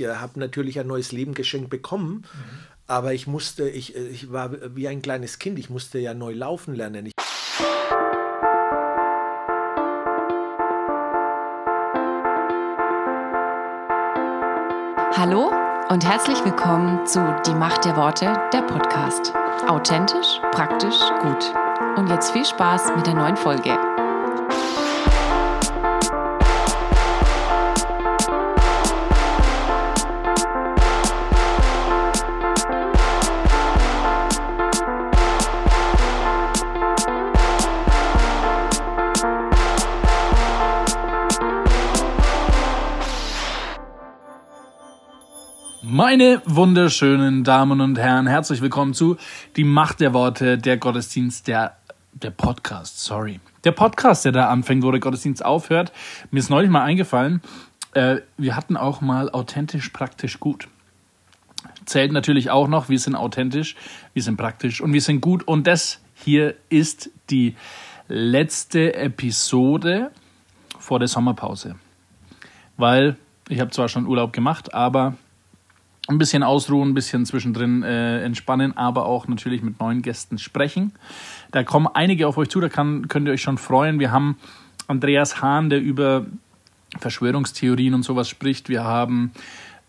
ich äh, habe natürlich ein neues Leben geschenkt bekommen, mhm. aber ich musste, ich, äh, ich war wie ein kleines Kind, ich musste ja neu laufen lernen. Ich Hallo und herzlich willkommen zu Die Macht der Worte, der Podcast. Authentisch, praktisch, gut. Und jetzt viel Spaß mit der neuen Folge. Meine wunderschönen Damen und Herren, herzlich willkommen zu Die Macht der Worte, der Gottesdienst, der, der Podcast, sorry. Der Podcast, der da anfängt, wo der Gottesdienst aufhört. Mir ist neulich mal eingefallen, äh, wir hatten auch mal authentisch, praktisch gut. Zählt natürlich auch noch, wir sind authentisch, wir sind praktisch und wir sind gut. Und das hier ist die letzte Episode vor der Sommerpause. Weil ich habe zwar schon Urlaub gemacht, aber ein bisschen ausruhen, ein bisschen zwischendrin äh, entspannen, aber auch natürlich mit neuen Gästen sprechen. Da kommen einige auf euch zu, da kann, könnt ihr euch schon freuen. Wir haben Andreas Hahn, der über Verschwörungstheorien und sowas spricht. Wir haben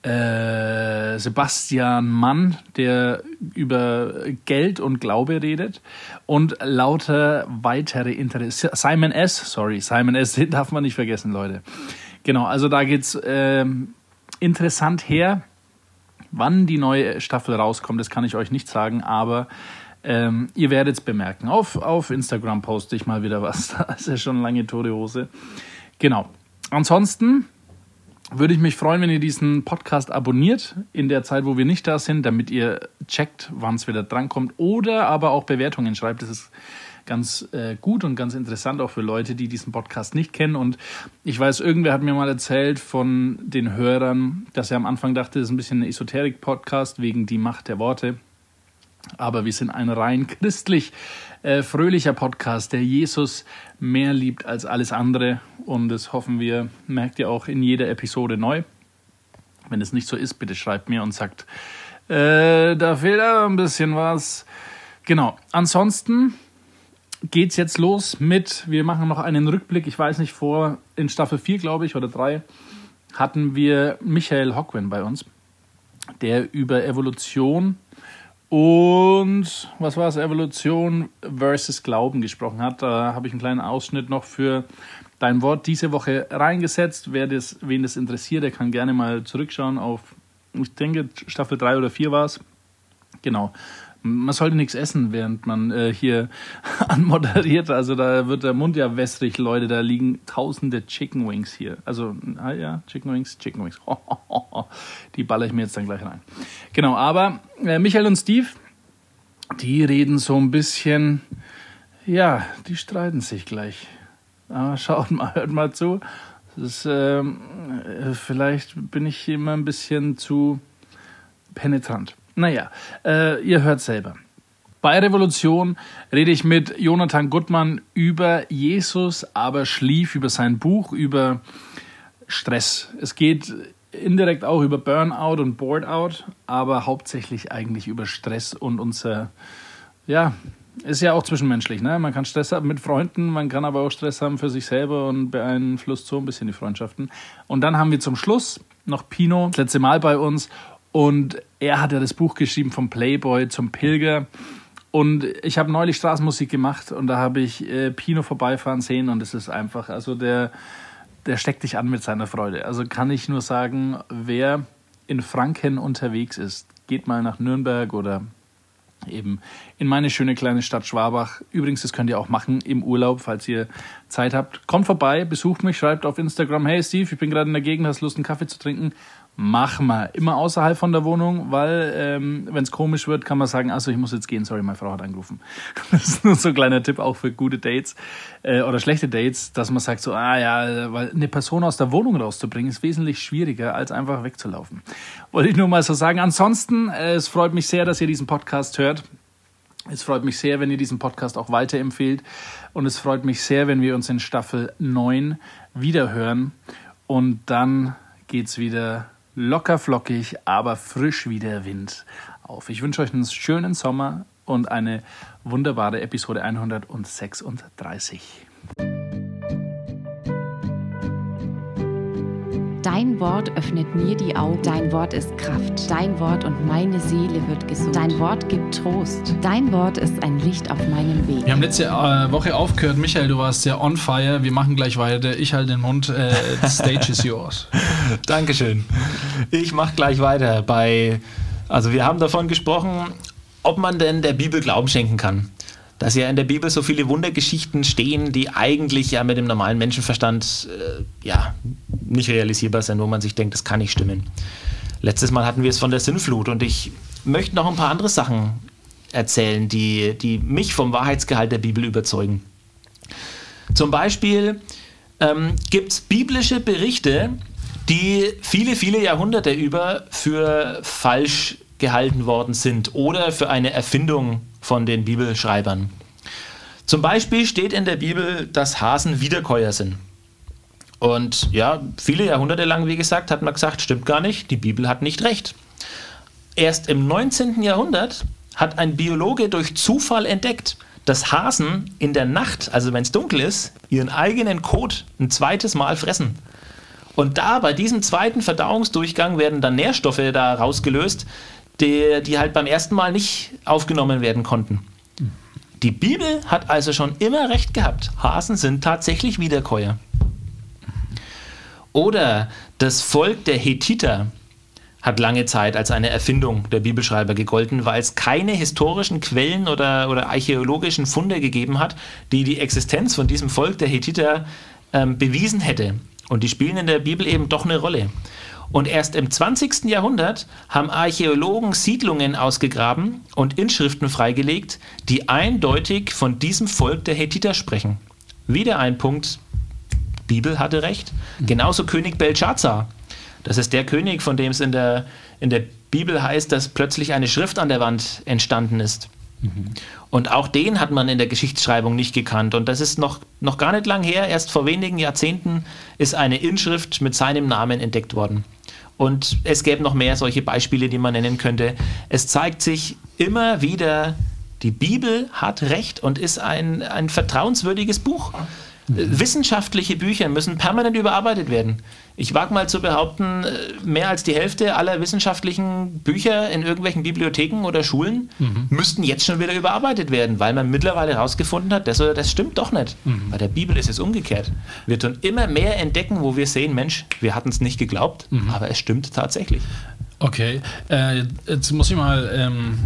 äh, Sebastian Mann, der über Geld und Glaube redet und lauter weitere Interesse. Simon S., sorry, Simon S., den darf man nicht vergessen, Leute. Genau, also da geht's äh, interessant her. Wann die neue Staffel rauskommt, das kann ich euch nicht sagen, aber ähm, ihr werdet es bemerken. Auf, auf Instagram poste ich mal wieder was. Da ist ja schon lange tote Hose. Genau. Ansonsten würde ich mich freuen, wenn ihr diesen Podcast abonniert in der Zeit, wo wir nicht da sind, damit ihr checkt, wann es wieder drankommt oder aber auch Bewertungen schreibt. Das ist ganz äh, gut und ganz interessant auch für Leute, die diesen Podcast nicht kennen. Und ich weiß, irgendwer hat mir mal erzählt von den Hörern, dass er am Anfang dachte, das ist ein bisschen ein Esoterik-Podcast wegen die Macht der Worte. Aber wir sind ein rein christlich äh, fröhlicher Podcast, der Jesus mehr liebt als alles andere. Und das hoffen wir, merkt ihr auch in jeder Episode neu. Wenn es nicht so ist, bitte schreibt mir und sagt, äh, da fehlt ein bisschen was. Genau. Ansonsten geht's jetzt los mit, wir machen noch einen Rückblick, ich weiß nicht, vor in Staffel 4, glaube ich, oder 3, hatten wir Michael Hockwin bei uns, der über Evolution und was war es, Evolution versus Glauben gesprochen hat. Da habe ich einen kleinen Ausschnitt noch für dein Wort diese Woche reingesetzt. Wer das, wen das interessiert, der kann gerne mal zurückschauen auf, ich denke, Staffel 3 oder 4 war es. Genau man sollte nichts essen, während man äh, hier anmoderiert. Also da wird der Mund ja wässrig, Leute. Da liegen tausende Chicken Wings hier. Also, ah, ja, Chicken Wings, Chicken Wings. Die baller ich mir jetzt dann gleich rein. Genau, aber äh, Michael und Steve, die reden so ein bisschen, ja, die streiten sich gleich. Aber schaut mal, hört mal zu. Ist, ähm, äh, vielleicht bin ich immer ein bisschen zu penetrant. Naja, äh, ihr hört selber. Bei Revolution rede ich mit Jonathan Gutmann über Jesus, aber schlief über sein Buch, über Stress. Es geht indirekt auch über Burnout und Boardout, aber hauptsächlich eigentlich über Stress und unser, ja, ist ja auch zwischenmenschlich. Ne? Man kann Stress haben mit Freunden, man kann aber auch Stress haben für sich selber und beeinflusst so ein bisschen die Freundschaften. Und dann haben wir zum Schluss noch Pino, das letzte Mal bei uns und er hat ja das Buch geschrieben vom Playboy zum Pilger. Und ich habe neulich Straßenmusik gemacht und da habe ich äh, Pino vorbeifahren sehen und es ist einfach, also der, der steckt dich an mit seiner Freude. Also kann ich nur sagen, wer in Franken unterwegs ist, geht mal nach Nürnberg oder eben in meine schöne kleine Stadt Schwabach. Übrigens, das könnt ihr auch machen im Urlaub, falls ihr Zeit habt. Kommt vorbei, besucht mich, schreibt auf Instagram, hey Steve, ich bin gerade in der Gegend, hast Lust, einen Kaffee zu trinken? Mach mal. Immer außerhalb von der Wohnung, weil ähm, wenn es komisch wird, kann man sagen, also ich muss jetzt gehen, sorry, meine Frau hat angerufen. Das ist nur so ein kleiner Tipp auch für gute Dates äh, oder schlechte Dates, dass man sagt so, ah ja, weil eine Person aus der Wohnung rauszubringen ist wesentlich schwieriger, als einfach wegzulaufen. Wollte ich nur mal so sagen. Ansonsten, äh, es freut mich sehr, dass ihr diesen Podcast hört. Es freut mich sehr, wenn ihr diesen Podcast auch weiterempfehlt. Und es freut mich sehr, wenn wir uns in Staffel 9 wiederhören. Und dann geht's wieder locker flockig, aber frisch wie der Wind auf. Ich wünsche euch einen schönen Sommer und eine wunderbare Episode 136. Dein Wort öffnet mir die Augen. Dein Wort ist Kraft. Dein Wort und meine Seele wird gesund. Dein Wort gibt Trost. Dein Wort ist ein Licht auf meinem Weg. Wir haben letzte äh, Woche aufgehört. Michael, du warst ja on fire. Wir machen gleich weiter. Ich halte den Mund. Äh, the stage is yours. Dankeschön. Ich mache gleich weiter bei. Also, wir haben davon gesprochen, ob man denn der Bibel Glauben schenken kann dass ja in der Bibel so viele Wundergeschichten stehen, die eigentlich ja mit dem normalen Menschenverstand äh, ja nicht realisierbar sind, wo man sich denkt, das kann nicht stimmen. Letztes Mal hatten wir es von der Sinnflut und ich möchte noch ein paar andere Sachen erzählen, die, die mich vom Wahrheitsgehalt der Bibel überzeugen. Zum Beispiel ähm, gibt es biblische Berichte, die viele, viele Jahrhunderte über für falsch gehalten worden sind oder für eine Erfindung von den Bibelschreibern. Zum Beispiel steht in der Bibel, dass Hasen Wiederkäuer sind. Und ja, viele Jahrhunderte lang, wie gesagt, hat man gesagt, stimmt gar nicht, die Bibel hat nicht recht. Erst im 19. Jahrhundert hat ein Biologe durch Zufall entdeckt, dass Hasen in der Nacht, also wenn es dunkel ist, ihren eigenen Kot ein zweites Mal fressen. Und da bei diesem zweiten Verdauungsdurchgang werden dann Nährstoffe da rausgelöst, die, die halt beim ersten Mal nicht aufgenommen werden konnten. Die Bibel hat also schon immer recht gehabt. Hasen sind tatsächlich Wiederkäuer. Oder das Volk der Hethiter hat lange Zeit als eine Erfindung der Bibelschreiber gegolten, weil es keine historischen Quellen oder, oder archäologischen Funde gegeben hat, die die Existenz von diesem Volk der Hethiter ähm, bewiesen hätte. Und die spielen in der Bibel eben doch eine Rolle. Und erst im 20. Jahrhundert haben Archäologen Siedlungen ausgegraben und Inschriften freigelegt, die eindeutig von diesem Volk der Hethiter sprechen. Wieder ein Punkt, Bibel hatte recht. Genauso König Belshazzar. Das ist der König, von dem es in der, in der Bibel heißt, dass plötzlich eine Schrift an der Wand entstanden ist. Mhm. Und auch den hat man in der Geschichtsschreibung nicht gekannt. Und das ist noch, noch gar nicht lang her. Erst vor wenigen Jahrzehnten ist eine Inschrift mit seinem Namen entdeckt worden. Und es gäbe noch mehr solche Beispiele, die man nennen könnte. Es zeigt sich immer wieder, die Bibel hat Recht und ist ein, ein vertrauenswürdiges Buch. Wissenschaftliche Bücher müssen permanent überarbeitet werden. Ich wage mal zu behaupten, äh, mehr als die Hälfte aller wissenschaftlichen Bücher in irgendwelchen Bibliotheken oder Schulen mhm. müssten jetzt schon wieder überarbeitet werden, weil man mittlerweile herausgefunden hat, das oder das stimmt doch nicht. Mhm. Bei der Bibel ist es umgekehrt. Wir tun immer mehr entdecken, wo wir sehen, Mensch, wir hatten es nicht geglaubt, mhm. aber es stimmt tatsächlich. Okay, äh, jetzt muss ich mal ähm,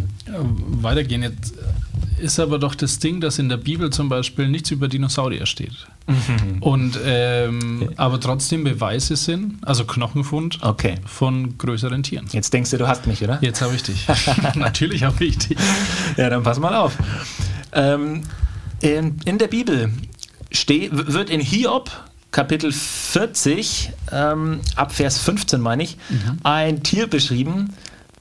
weitergehen. Jetzt ist aber doch das Ding, dass in der Bibel zum Beispiel nichts über Dinosaurier steht. Mhm. Und ähm, okay. aber trotzdem Beweise sind, also Knochenfund okay. von größeren Tieren. Jetzt denkst du, du hast mich, oder? Jetzt habe ich dich. Natürlich habe ich dich. Ja, dann pass mal auf. Ähm, in, in, der Bibel steh, wird in Hiob Kapitel 40, ähm, ab Vers 15 meine ich, mhm. ein Tier beschrieben,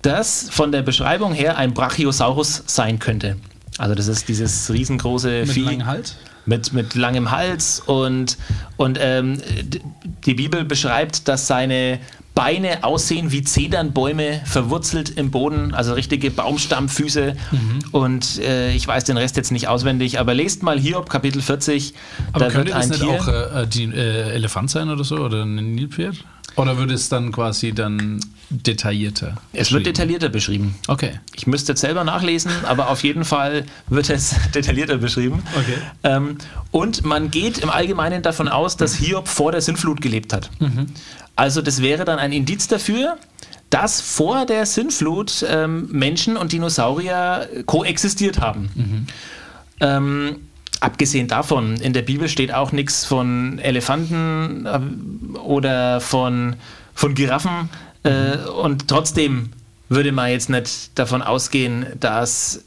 das von der Beschreibung her ein Brachiosaurus sein könnte. Also das ist dieses riesengroße mit Vieh. Langem Hals? Mit, mit langem Hals und, und ähm, die Bibel beschreibt, dass seine Beine aussehen wie Zedernbäume, verwurzelt im Boden, also richtige Baumstammfüße. Mhm. Und äh, ich weiß den Rest jetzt nicht auswendig, aber lest mal Hiob Kapitel 40. Aber da könnte das nicht Tier, auch äh, die, äh, Elefant sein oder so oder ein Nilpferd? Oder würde es dann quasi dann detaillierter? Es wird detaillierter beschrieben. Okay. Ich müsste jetzt selber nachlesen, aber auf jeden Fall wird es detaillierter beschrieben. Okay. Ähm, und man geht im Allgemeinen davon aus, dass Hiob vor der Sinnflut gelebt hat. Mhm. Also das wäre dann ein Indiz dafür, dass vor der Sinnflut ähm, Menschen und Dinosaurier koexistiert haben. Mhm. Ähm, abgesehen davon, in der Bibel steht auch nichts von Elefanten äh, oder von, von Giraffen. Äh, und trotzdem würde man jetzt nicht davon ausgehen, dass,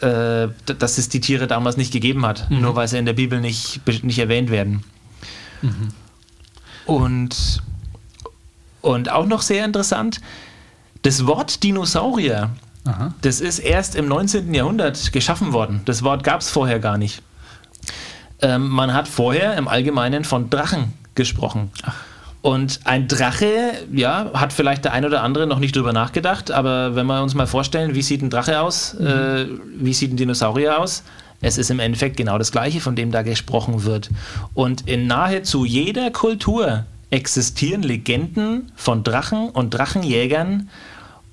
äh, dass es die Tiere damals nicht gegeben hat, mhm. nur weil sie in der Bibel nicht, nicht erwähnt werden. Mhm. Und, und auch noch sehr interessant, das Wort Dinosaurier Aha. Das ist erst im 19. Jahrhundert geschaffen worden. Das Wort gab es vorher gar nicht. Ähm, man hat vorher im Allgemeinen von Drachen gesprochen. Ach. Und ein Drache, ja, hat vielleicht der ein oder andere noch nicht drüber nachgedacht, aber wenn wir uns mal vorstellen, wie sieht ein Drache aus, mhm. äh, wie sieht ein Dinosaurier aus, es ist im Endeffekt genau das Gleiche, von dem da gesprochen wird. Und in nahezu jeder Kultur existieren Legenden von Drachen und Drachenjägern.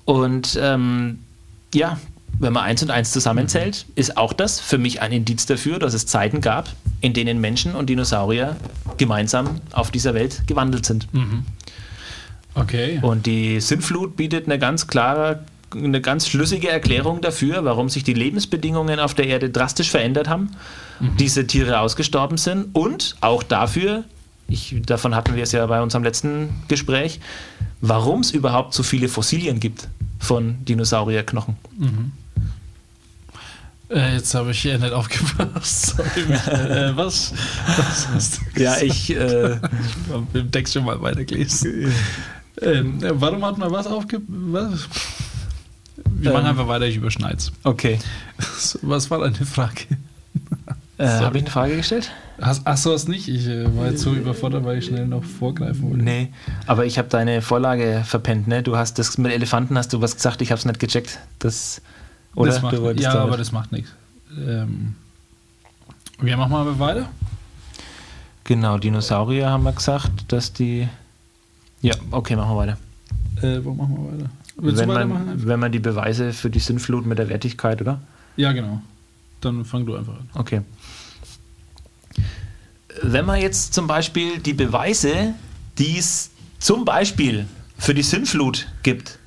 Und ähm, ja, wenn man eins und eins zusammenzählt, ist auch das für mich ein Indiz dafür, dass es Zeiten gab, in denen Menschen und Dinosaurier gemeinsam auf dieser Welt gewandelt sind. Mhm. Okay. Und die Sintflut bietet eine ganz klare, eine ganz schlüssige Erklärung dafür, warum sich die Lebensbedingungen auf der Erde drastisch verändert haben, mhm. diese Tiere ausgestorben sind und auch dafür, ich, davon hatten wir es ja bei unserem letzten Gespräch, warum es überhaupt so viele Fossilien gibt von Dinosaurierknochen. Mhm. Äh, jetzt habe ich ja nicht aufgepasst. Äh, was, was? Ja, ich, äh, ich habe im Text schon mal weitergelesen. Ähm, warum hat man was aufgepasst? Wir ähm, machen einfach weiter, ich überschneide es. Okay. Was war deine Frage? Äh, habe ich eine Frage gestellt? Hast, ach so, hast nicht. Ich äh, war jetzt so überfordert, weil ich schnell noch vorgreifen wollte. Nee, aber ich habe deine Vorlage verpennt, ne? Du hast das mit Elefanten, hast du was gesagt, ich habe es nicht gecheckt. Das oder? Das macht, ja, aber das macht nichts. Ähm, wir machen mal weiter. Genau, Dinosaurier haben wir gesagt, dass die. Ja, okay, machen wir weiter. Äh, wo machen wir weiter? Willst wenn, man, wenn man die Beweise für die Sinnflut mit der Wertigkeit, oder? Ja, genau. Dann fang du einfach an. Okay. Wenn man jetzt zum Beispiel die Beweise, die es zum Beispiel für die Sinnflut gibt,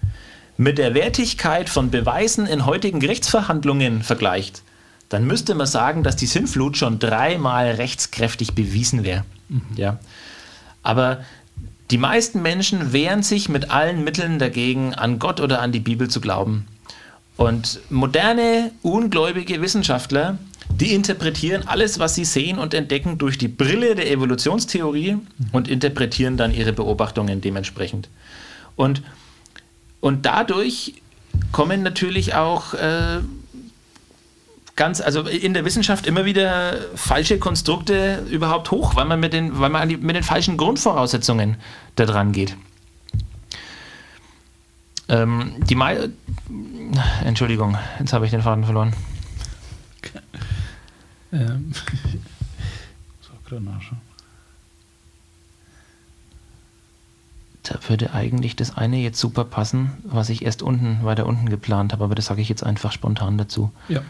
mit der Wertigkeit von Beweisen in heutigen Gerichtsverhandlungen vergleicht, dann müsste man sagen, dass die Sinnflut schon dreimal rechtskräftig bewiesen wäre. Mhm. Ja. Aber die meisten Menschen wehren sich mit allen Mitteln dagegen, an Gott oder an die Bibel zu glauben. Und moderne, ungläubige Wissenschaftler, die interpretieren alles, was sie sehen und entdecken, durch die Brille der Evolutionstheorie mhm. und interpretieren dann ihre Beobachtungen dementsprechend. Und und dadurch kommen natürlich auch äh, ganz, also in der Wissenschaft immer wieder falsche Konstrukte überhaupt hoch, weil man mit den, weil man mit den falschen Grundvoraussetzungen da dran geht. Ähm, die Mai Entschuldigung, jetzt habe ich den Faden verloren. Ähm, so, gerade nachschauen. da würde eigentlich das eine jetzt super passen, was ich erst unten, weiter unten geplant habe, aber das sage ich jetzt einfach spontan dazu. Ja.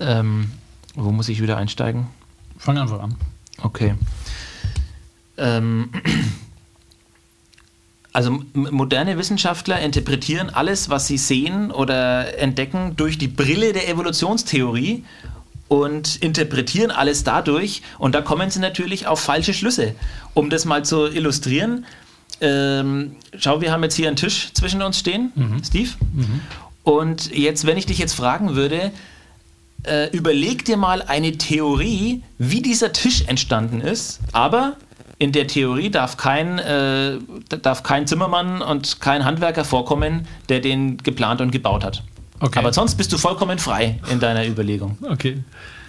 Ähm, wo muss ich wieder einsteigen? Fang einfach an. Okay. Ähm, also moderne Wissenschaftler interpretieren alles, was sie sehen oder entdecken, durch die Brille der Evolutionstheorie und interpretieren alles dadurch. Und da kommen sie natürlich auf falsche Schlüsse. Um das mal zu illustrieren, ähm, schau, wir haben jetzt hier einen Tisch zwischen uns stehen, mhm. Steve. Mhm. Und jetzt, wenn ich dich jetzt fragen würde, äh, überleg dir mal eine Theorie, wie dieser Tisch entstanden ist, aber in der Theorie darf kein, äh, darf kein Zimmermann und kein Handwerker vorkommen, der den geplant und gebaut hat. Okay. Aber sonst bist du vollkommen frei in deiner Überlegung. Okay.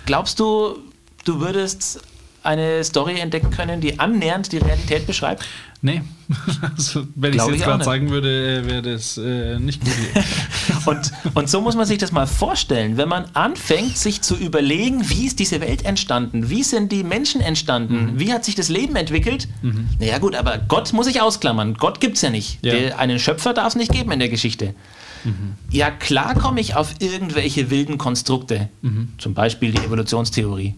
Glaubst du, du würdest eine Story entdecken können, die annähernd die Realität beschreibt? Nee. Also, wenn ich es jetzt gerade sagen würde, wäre das äh, nicht gut. und, und so muss man sich das mal vorstellen, wenn man anfängt, sich zu überlegen, wie ist diese Welt entstanden? Wie sind die Menschen entstanden? Mhm. Wie hat sich das Leben entwickelt? Mhm. Naja, gut, aber Gott muss ich ausklammern. Gott gibt es ja nicht. Ja. Der, einen Schöpfer darf es nicht geben in der Geschichte. Mhm. Ja, klar komme ich auf irgendwelche wilden Konstrukte, mhm. zum Beispiel die Evolutionstheorie.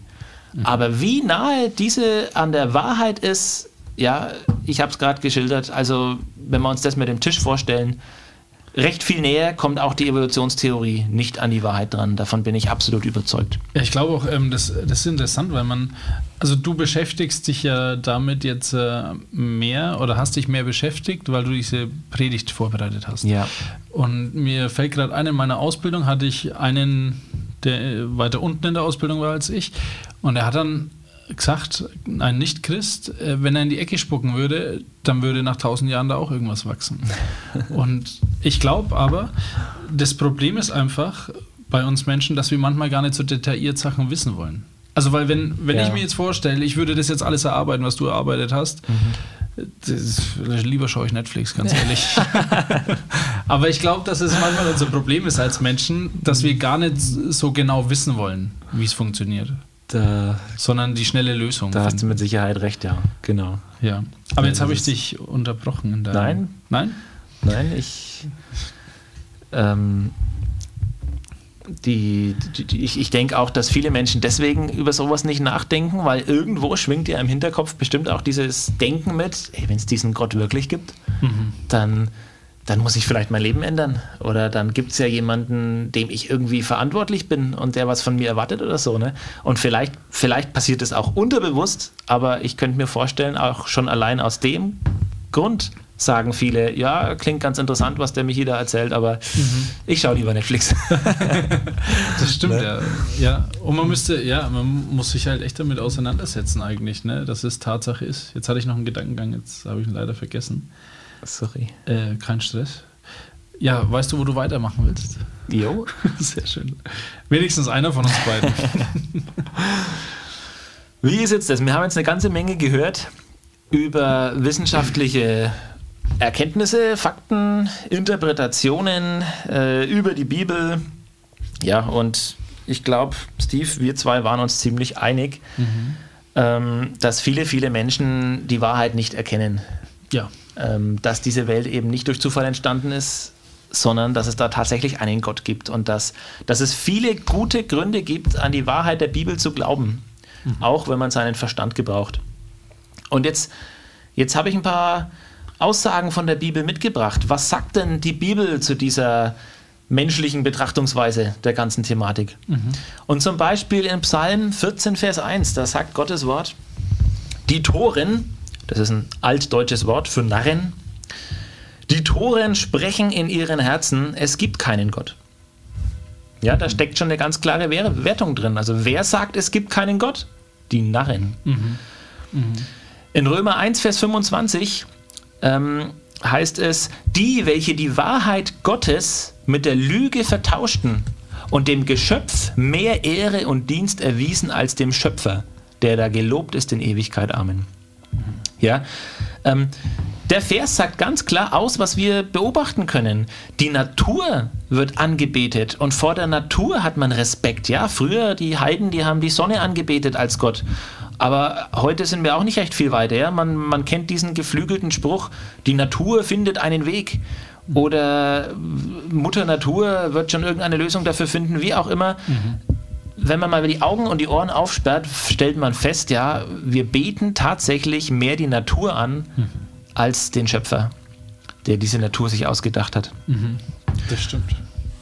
Mhm. Aber wie nahe diese an der Wahrheit ist, ja, ich habe es gerade geschildert. Also, wenn wir uns das mit dem Tisch vorstellen, recht viel näher kommt auch die Evolutionstheorie nicht an die Wahrheit dran. Davon bin ich absolut überzeugt. Ja, ich glaube auch, ähm, das, das ist interessant, weil man, also du beschäftigst dich ja damit jetzt äh, mehr oder hast dich mehr beschäftigt, weil du diese Predigt vorbereitet hast. Ja. Und mir fällt gerade ein, in meiner Ausbildung hatte ich einen, der weiter unten in der Ausbildung war als ich. Und er hat dann gesagt, ein Nicht-Christ, äh, wenn er in die Ecke spucken würde, dann würde nach tausend Jahren da auch irgendwas wachsen. Und ich glaube aber, das Problem ist einfach bei uns Menschen, dass wir manchmal gar nicht so detailliert Sachen wissen wollen. Also, weil wenn, wenn ja. ich mir jetzt vorstelle, ich würde das jetzt alles erarbeiten, was du erarbeitet hast, mhm. Das, lieber schaue ich Netflix, ganz ehrlich. Aber ich glaube, dass es manchmal unser Problem ist als Menschen, dass wir gar nicht so genau wissen wollen, wie es funktioniert. Da, sondern die schnelle Lösung. Da hast du mit Sicherheit recht, ja. Genau. Ja. Aber jetzt habe ich dich unterbrochen. In Nein. Nein? Nein, ich. Ähm, die, die, ich, ich denke auch, dass viele Menschen deswegen über sowas nicht nachdenken, weil irgendwo schwingt ja im Hinterkopf bestimmt auch dieses Denken mit, wenn es diesen Gott wirklich gibt, mhm. dann, dann muss ich vielleicht mein Leben ändern. Oder dann gibt es ja jemanden, dem ich irgendwie verantwortlich bin und der was von mir erwartet oder so. Ne? Und vielleicht, vielleicht passiert es auch unterbewusst, aber ich könnte mir vorstellen, auch schon allein aus dem Grund sagen viele, ja, klingt ganz interessant, was der Michi da erzählt, aber mhm. ich schaue lieber Netflix. das stimmt, ne? ja. ja. Und man müsste, ja, man muss sich halt echt damit auseinandersetzen eigentlich, ne, dass es Tatsache ist. Jetzt hatte ich noch einen Gedankengang, jetzt habe ich ihn leider vergessen. Sorry. Äh, kein Stress. Ja, weißt du, wo du weitermachen willst? Jo. Sehr schön. Wenigstens einer von uns beiden. Wie ist jetzt das? Wir haben jetzt eine ganze Menge gehört über wissenschaftliche Erkenntnisse, Fakten, Interpretationen äh, über die Bibel. Ja, und ich glaube, Steve, wir zwei waren uns ziemlich einig, mhm. ähm, dass viele, viele Menschen die Wahrheit nicht erkennen. Ja. Ähm, dass diese Welt eben nicht durch Zufall entstanden ist, sondern dass es da tatsächlich einen Gott gibt und dass, dass es viele gute Gründe gibt, an die Wahrheit der Bibel zu glauben, mhm. auch wenn man seinen Verstand gebraucht. Und jetzt, jetzt habe ich ein paar Aussagen von der Bibel mitgebracht. Was sagt denn die Bibel zu dieser menschlichen Betrachtungsweise der ganzen Thematik? Mhm. Und zum Beispiel in Psalm 14, Vers 1, da sagt Gottes Wort, die Toren, das ist ein altdeutsches Wort für Narren, die Toren sprechen in ihren Herzen, es gibt keinen Gott. Ja, da steckt schon eine ganz klare Wertung drin. Also wer sagt, es gibt keinen Gott? Die Narren. Mhm. Mhm. In Römer 1, Vers 25 ähm, heißt es, die, welche die Wahrheit Gottes mit der Lüge vertauschten und dem Geschöpf mehr Ehre und Dienst erwiesen als dem Schöpfer, der da gelobt ist in Ewigkeit. Amen. Ja, ähm, der Vers sagt ganz klar aus, was wir beobachten können. Die Natur wird angebetet und vor der Natur hat man Respekt. Ja, früher die Heiden, die haben die Sonne angebetet als Gott. Aber heute sind wir auch nicht echt viel weiter. Ja? Man, man kennt diesen geflügelten Spruch, die Natur findet einen Weg. Oder Mutter Natur wird schon irgendeine Lösung dafür finden, wie auch immer. Mhm. Wenn man mal die Augen und die Ohren aufsperrt, stellt man fest, ja, wir beten tatsächlich mehr die Natur an mhm. als den Schöpfer, der diese Natur sich ausgedacht hat. Mhm. Das stimmt.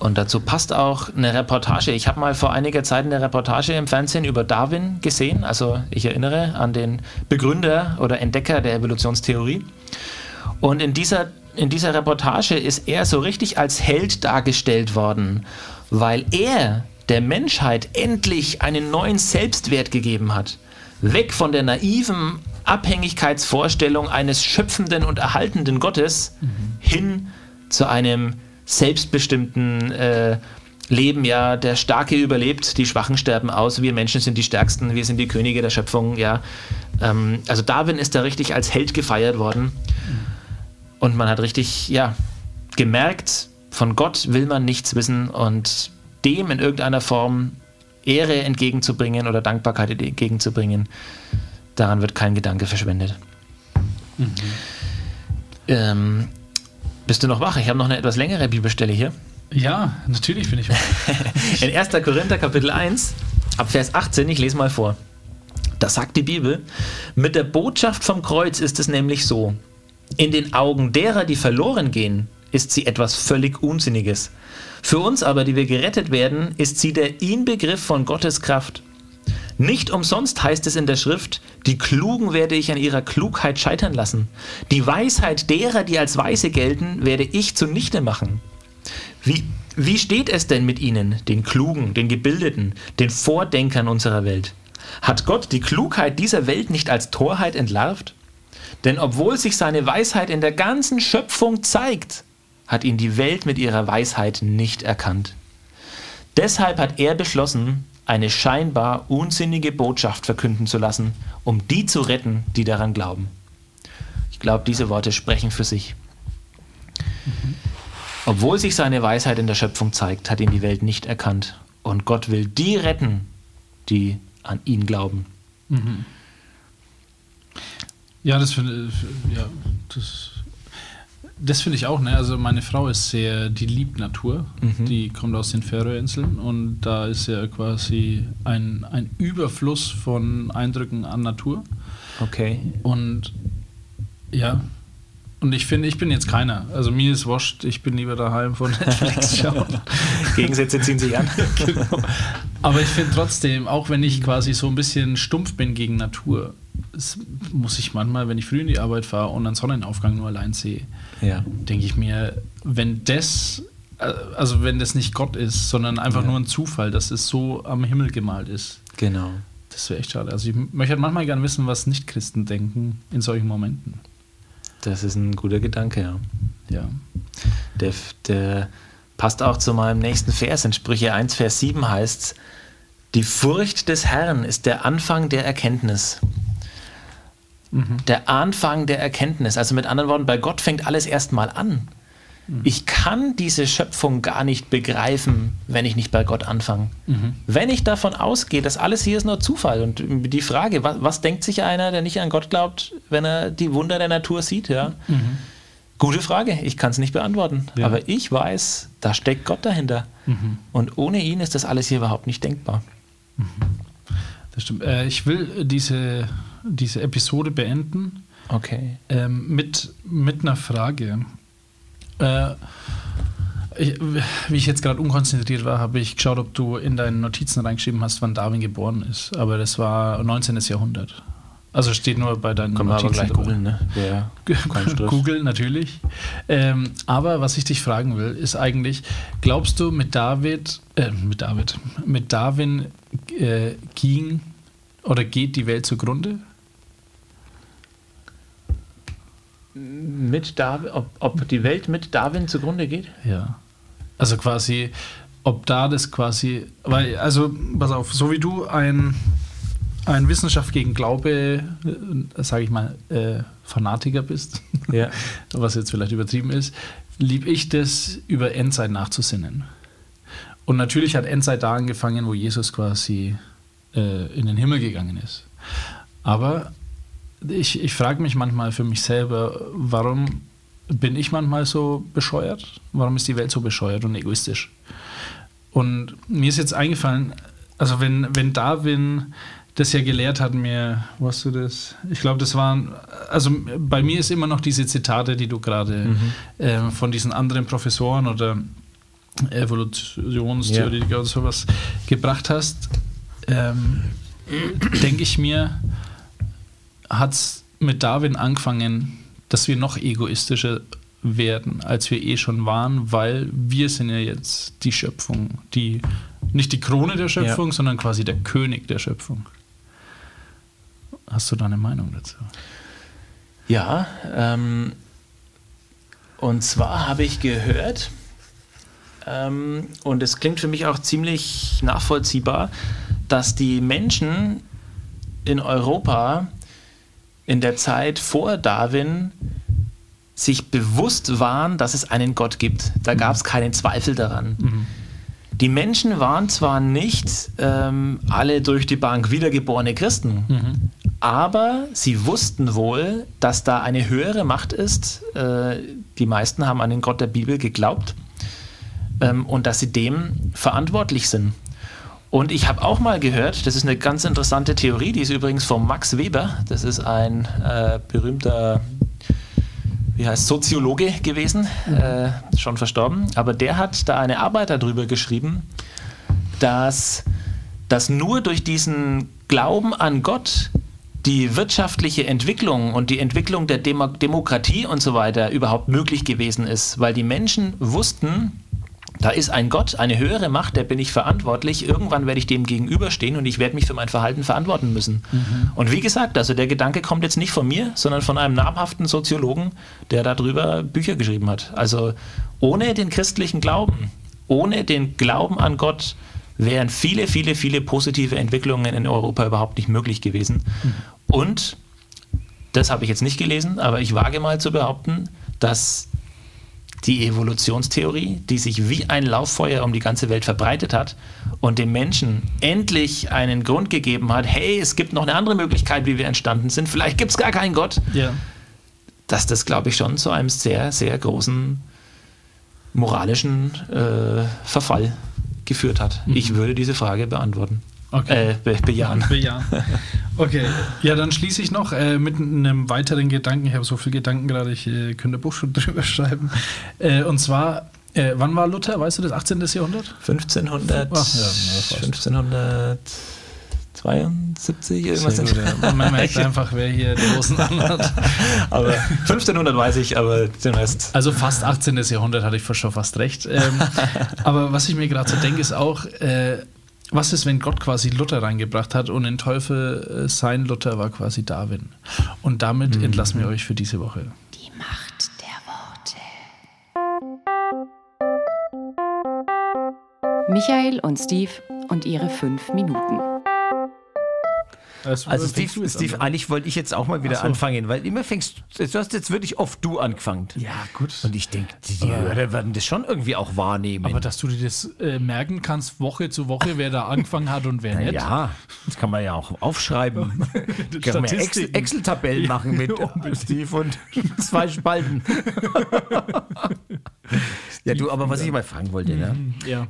Und dazu passt auch eine Reportage. Ich habe mal vor einiger Zeit eine Reportage im Fernsehen über Darwin gesehen. Also ich erinnere an den Begründer oder Entdecker der Evolutionstheorie. Und in dieser, in dieser Reportage ist er so richtig als Held dargestellt worden, weil er der Menschheit endlich einen neuen Selbstwert gegeben hat. Weg von der naiven Abhängigkeitsvorstellung eines schöpfenden und erhaltenden Gottes mhm. hin zu einem selbstbestimmten äh, Leben, ja, der Starke überlebt, die Schwachen sterben aus, wir Menschen sind die Stärksten, wir sind die Könige der Schöpfung, ja. Ähm, also Darwin ist da richtig als Held gefeiert worden. Und man hat richtig, ja, gemerkt, von Gott will man nichts wissen und dem in irgendeiner Form Ehre entgegenzubringen oder Dankbarkeit entgegenzubringen, daran wird kein Gedanke verschwendet. Mhm. Ähm, bist du noch wach? Ich habe noch eine etwas längere Bibelstelle hier. Ja, natürlich bin ich wach. In 1. Korinther Kapitel 1, ab Vers 18, ich lese mal vor. Da sagt die Bibel, mit der Botschaft vom Kreuz ist es nämlich so, in den Augen derer, die verloren gehen, ist sie etwas völlig Unsinniges. Für uns aber, die wir gerettet werden, ist sie der Inbegriff von Gottes Kraft. Nicht umsonst heißt es in der Schrift, die Klugen werde ich an ihrer Klugheit scheitern lassen. Die Weisheit derer, die als Weise gelten, werde ich zunichte machen. Wie, wie steht es denn mit ihnen, den Klugen, den Gebildeten, den Vordenkern unserer Welt? Hat Gott die Klugheit dieser Welt nicht als Torheit entlarvt? Denn obwohl sich seine Weisheit in der ganzen Schöpfung zeigt, hat ihn die Welt mit ihrer Weisheit nicht erkannt. Deshalb hat er beschlossen, eine scheinbar unsinnige Botschaft verkünden zu lassen, um die zu retten, die daran glauben. Ich glaube, diese Worte sprechen für sich. Obwohl sich seine Weisheit in der Schöpfung zeigt, hat ihn die Welt nicht erkannt. Und Gott will die retten, die an ihn glauben. Ja, das finde ja, das, das finde ich auch. Ne? Also meine Frau ist sehr, die liebt Natur. Mhm. Die kommt aus den Färöerinseln und da ist ja quasi ein, ein Überfluss von Eindrücken an Natur. Okay. Und ja, und ich finde, ich bin jetzt keiner. Also mir ist wurscht, ich bin lieber daheim von Netflix schauen. Gegensätze ziehen sich an. genau. Aber ich finde trotzdem, auch wenn ich quasi so ein bisschen stumpf bin gegen Natur, muss ich manchmal, wenn ich früh in die Arbeit fahre und einen Sonnenaufgang nur allein sehe, Ja. denke ich mir, wenn das, äh, also wenn das nicht Gott ist, sondern einfach Ja. nur ein Zufall, dass es so am Himmel gemalt ist, Genau. das wäre echt schade. Also ich möchte manchmal gerne wissen, was Nicht-Christen denken in solchen Momenten. Das ist ein guter Gedanke, ja. Ja. Der, der passt auch zu meinem nächsten Vers. In Sprüche 1, Vers 7 heißt es, die Furcht des Herrn ist der Anfang der Erkenntnis. Der Anfang der Erkenntnis. Also mit anderen Worten, bei Gott fängt alles erstmal an. Ich kann diese Schöpfung gar nicht begreifen, wenn ich nicht bei Gott anfange. Wenn ich davon ausgehe, dass alles hier ist nur Zufall und die Frage, was, was denkt sich einer, der nicht an Gott glaubt, wenn er die Wunder der Natur sieht, ja? Gute Frage, ich kann es nicht beantworten. Ja. Aber ich weiß, da steckt Gott dahinter. Und ohne ihn ist das alles hier überhaupt nicht denkbar. Das stimmt. Äh, ich will diese, diese Episode beenden Okay. ähm, mit, mit einer Frage. Äh, ich, wie ich jetzt gerade unkonzentriert war, habe ich geschaut, ob du in deinen Notizen reingeschrieben hast, wann Darwin geboren ist. Aber das war 19. Jahrhundert. Also steht nur bei deinen Können wir aber gleich googeln, ne? Ja, Stress. Google natürlich. Ähm, aber was ich dich fragen will, ist eigentlich, glaubst du mit David, äh, mit David, mit Darwin äh, ging oder geht die Welt zugrunde? Mit Darwin, ob, ob die Welt mit Darwin zugrunde geht? Ja. Also quasi, ob da das quasi, weil, also, pass auf, so wie du ein, ein Wissenschaft gegen Glaube, äh, sage ich mal, äh, Fanatiker bist, Ja. was jetzt vielleicht übertrieben ist, lieb ich das, über Endzeit nachzusinnen. Und natürlich hat Endzeit da angefangen, wo Jesus quasi äh, in den Himmel gegangen ist. Aber ich, ich frage mich manchmal für mich selber, warum bin ich manchmal so bescheuert? Warum ist die Welt so bescheuert und egoistisch? Und mir ist jetzt eingefallen, also wenn, wenn Darwin das ja gelehrt hat, mir, wo hast du das? Ich glaube, das waren, also bei mir ist immer noch diese Zitate, die du gerade äh, von diesen anderen Professoren oder Evolutionstheoretiker und sowas gebracht hast, ähm, denke ich mir, hat es mit Darwin angefangen, dass wir noch egoistischer werden, als wir eh schon waren, weil wir sind ja jetzt die Schöpfung, die nicht die Krone der Schöpfung, sondern quasi der König der Schöpfung. Hast du da eine Meinung dazu? Ja, ähm, und zwar habe ich gehört, ähm, und es klingt für mich auch ziemlich nachvollziehbar, dass die Menschen in Europa in der Zeit vor Darwin sich bewusst waren, dass es einen Gott gibt. Da gab es keinen Zweifel daran. Die Menschen waren zwar nicht ähm, alle durch die Bank wiedergeborene Christen, aber sie wussten wohl, dass da eine höhere Macht ist. Äh, die meisten haben an den Gott der Bibel geglaubt ähm, und dass sie dem verantwortlich sind. Und ich habe auch mal gehört, das ist eine ganz interessante Theorie, die ist übrigens von Max Weber, das ist ein äh, berühmter wie heißt Soziologe gewesen, äh, schon verstorben, aber der hat da eine Arbeit darüber geschrieben, dass, dass nur durch diesen Glauben an Gott die wirtschaftliche Entwicklung und die Entwicklung der Demo Demokratie und so weiter überhaupt möglich gewesen ist, weil die Menschen wussten, da ist ein Gott, eine höhere Macht, der bin ich verantwortlich. Irgendwann werde ich dem gegenüberstehen und ich werde mich für mein Verhalten verantworten müssen. Und wie gesagt, also der Gedanke kommt jetzt nicht von mir, sondern von einem namhaften Soziologen, der darüber Bücher geschrieben hat. Also ohne den christlichen Glauben, ohne den Glauben an Gott wären viele, viele, viele positive Entwicklungen in Europa überhaupt nicht möglich gewesen. Und das habe ich jetzt nicht gelesen, aber ich wage mal zu behaupten, dass die Evolutionstheorie, die sich wie ein Lauffeuer um die ganze Welt verbreitet hat und dem Menschen endlich einen Grund gegeben hat, hey, es gibt noch eine andere Möglichkeit, wie wir entstanden sind, vielleicht gibt es gar keinen Gott, Ja. dass das, glaube ich, schon zu einem sehr, sehr großen moralischen äh, Verfall geführt hat. Ich würde diese Frage beantworten. Okay. Äh, be bejahen. Ja. Okay, ja, dann schließe ich noch äh, mit einem weiteren Gedanken. Ich habe so viele Gedanken gerade, ich äh, könnte ein Buch schon drüber schreiben. Äh, und zwar, äh, wann war Luther? Weißt du das? 18. Jahrhundert? 1500, Ach, ja, na, fast. 1572, irgendwas. Sehr gut, ja. Man merkt einfach, wer hier die Hosen anhat. aber 1500 weiß ich, aber den Rest. Also fast 18. Jahrhundert hatte ich schon fast recht. Ähm, aber was ich mir gerade so denke, ist auch, äh, was ist, wenn Gott quasi Luther reingebracht hat und den Teufel, äh, sein Luther war quasi Darwin. Und damit entlassen wir euch für diese Woche. Die Macht der Worte. Michael und Steve und ihre fünf Minuten. Also Steve, Steve eigentlich wollte ich jetzt auch mal wieder so. anfangen, weil immer fängst du hast jetzt wirklich oft du angefangen. Ja, gut. Und ich denke, die, die Hörer werden das schon irgendwie auch wahrnehmen. Aber dass du dir das äh, merken kannst, Woche zu Woche, wer da angefangen hat und wer nicht. ja, das kann man ja auch aufschreiben. kann man ja Excel-. Excel-Tabellen machen mit Steve und zwei Spalten. ja, du, aber was ich mal fragen wollte, ne? Ja.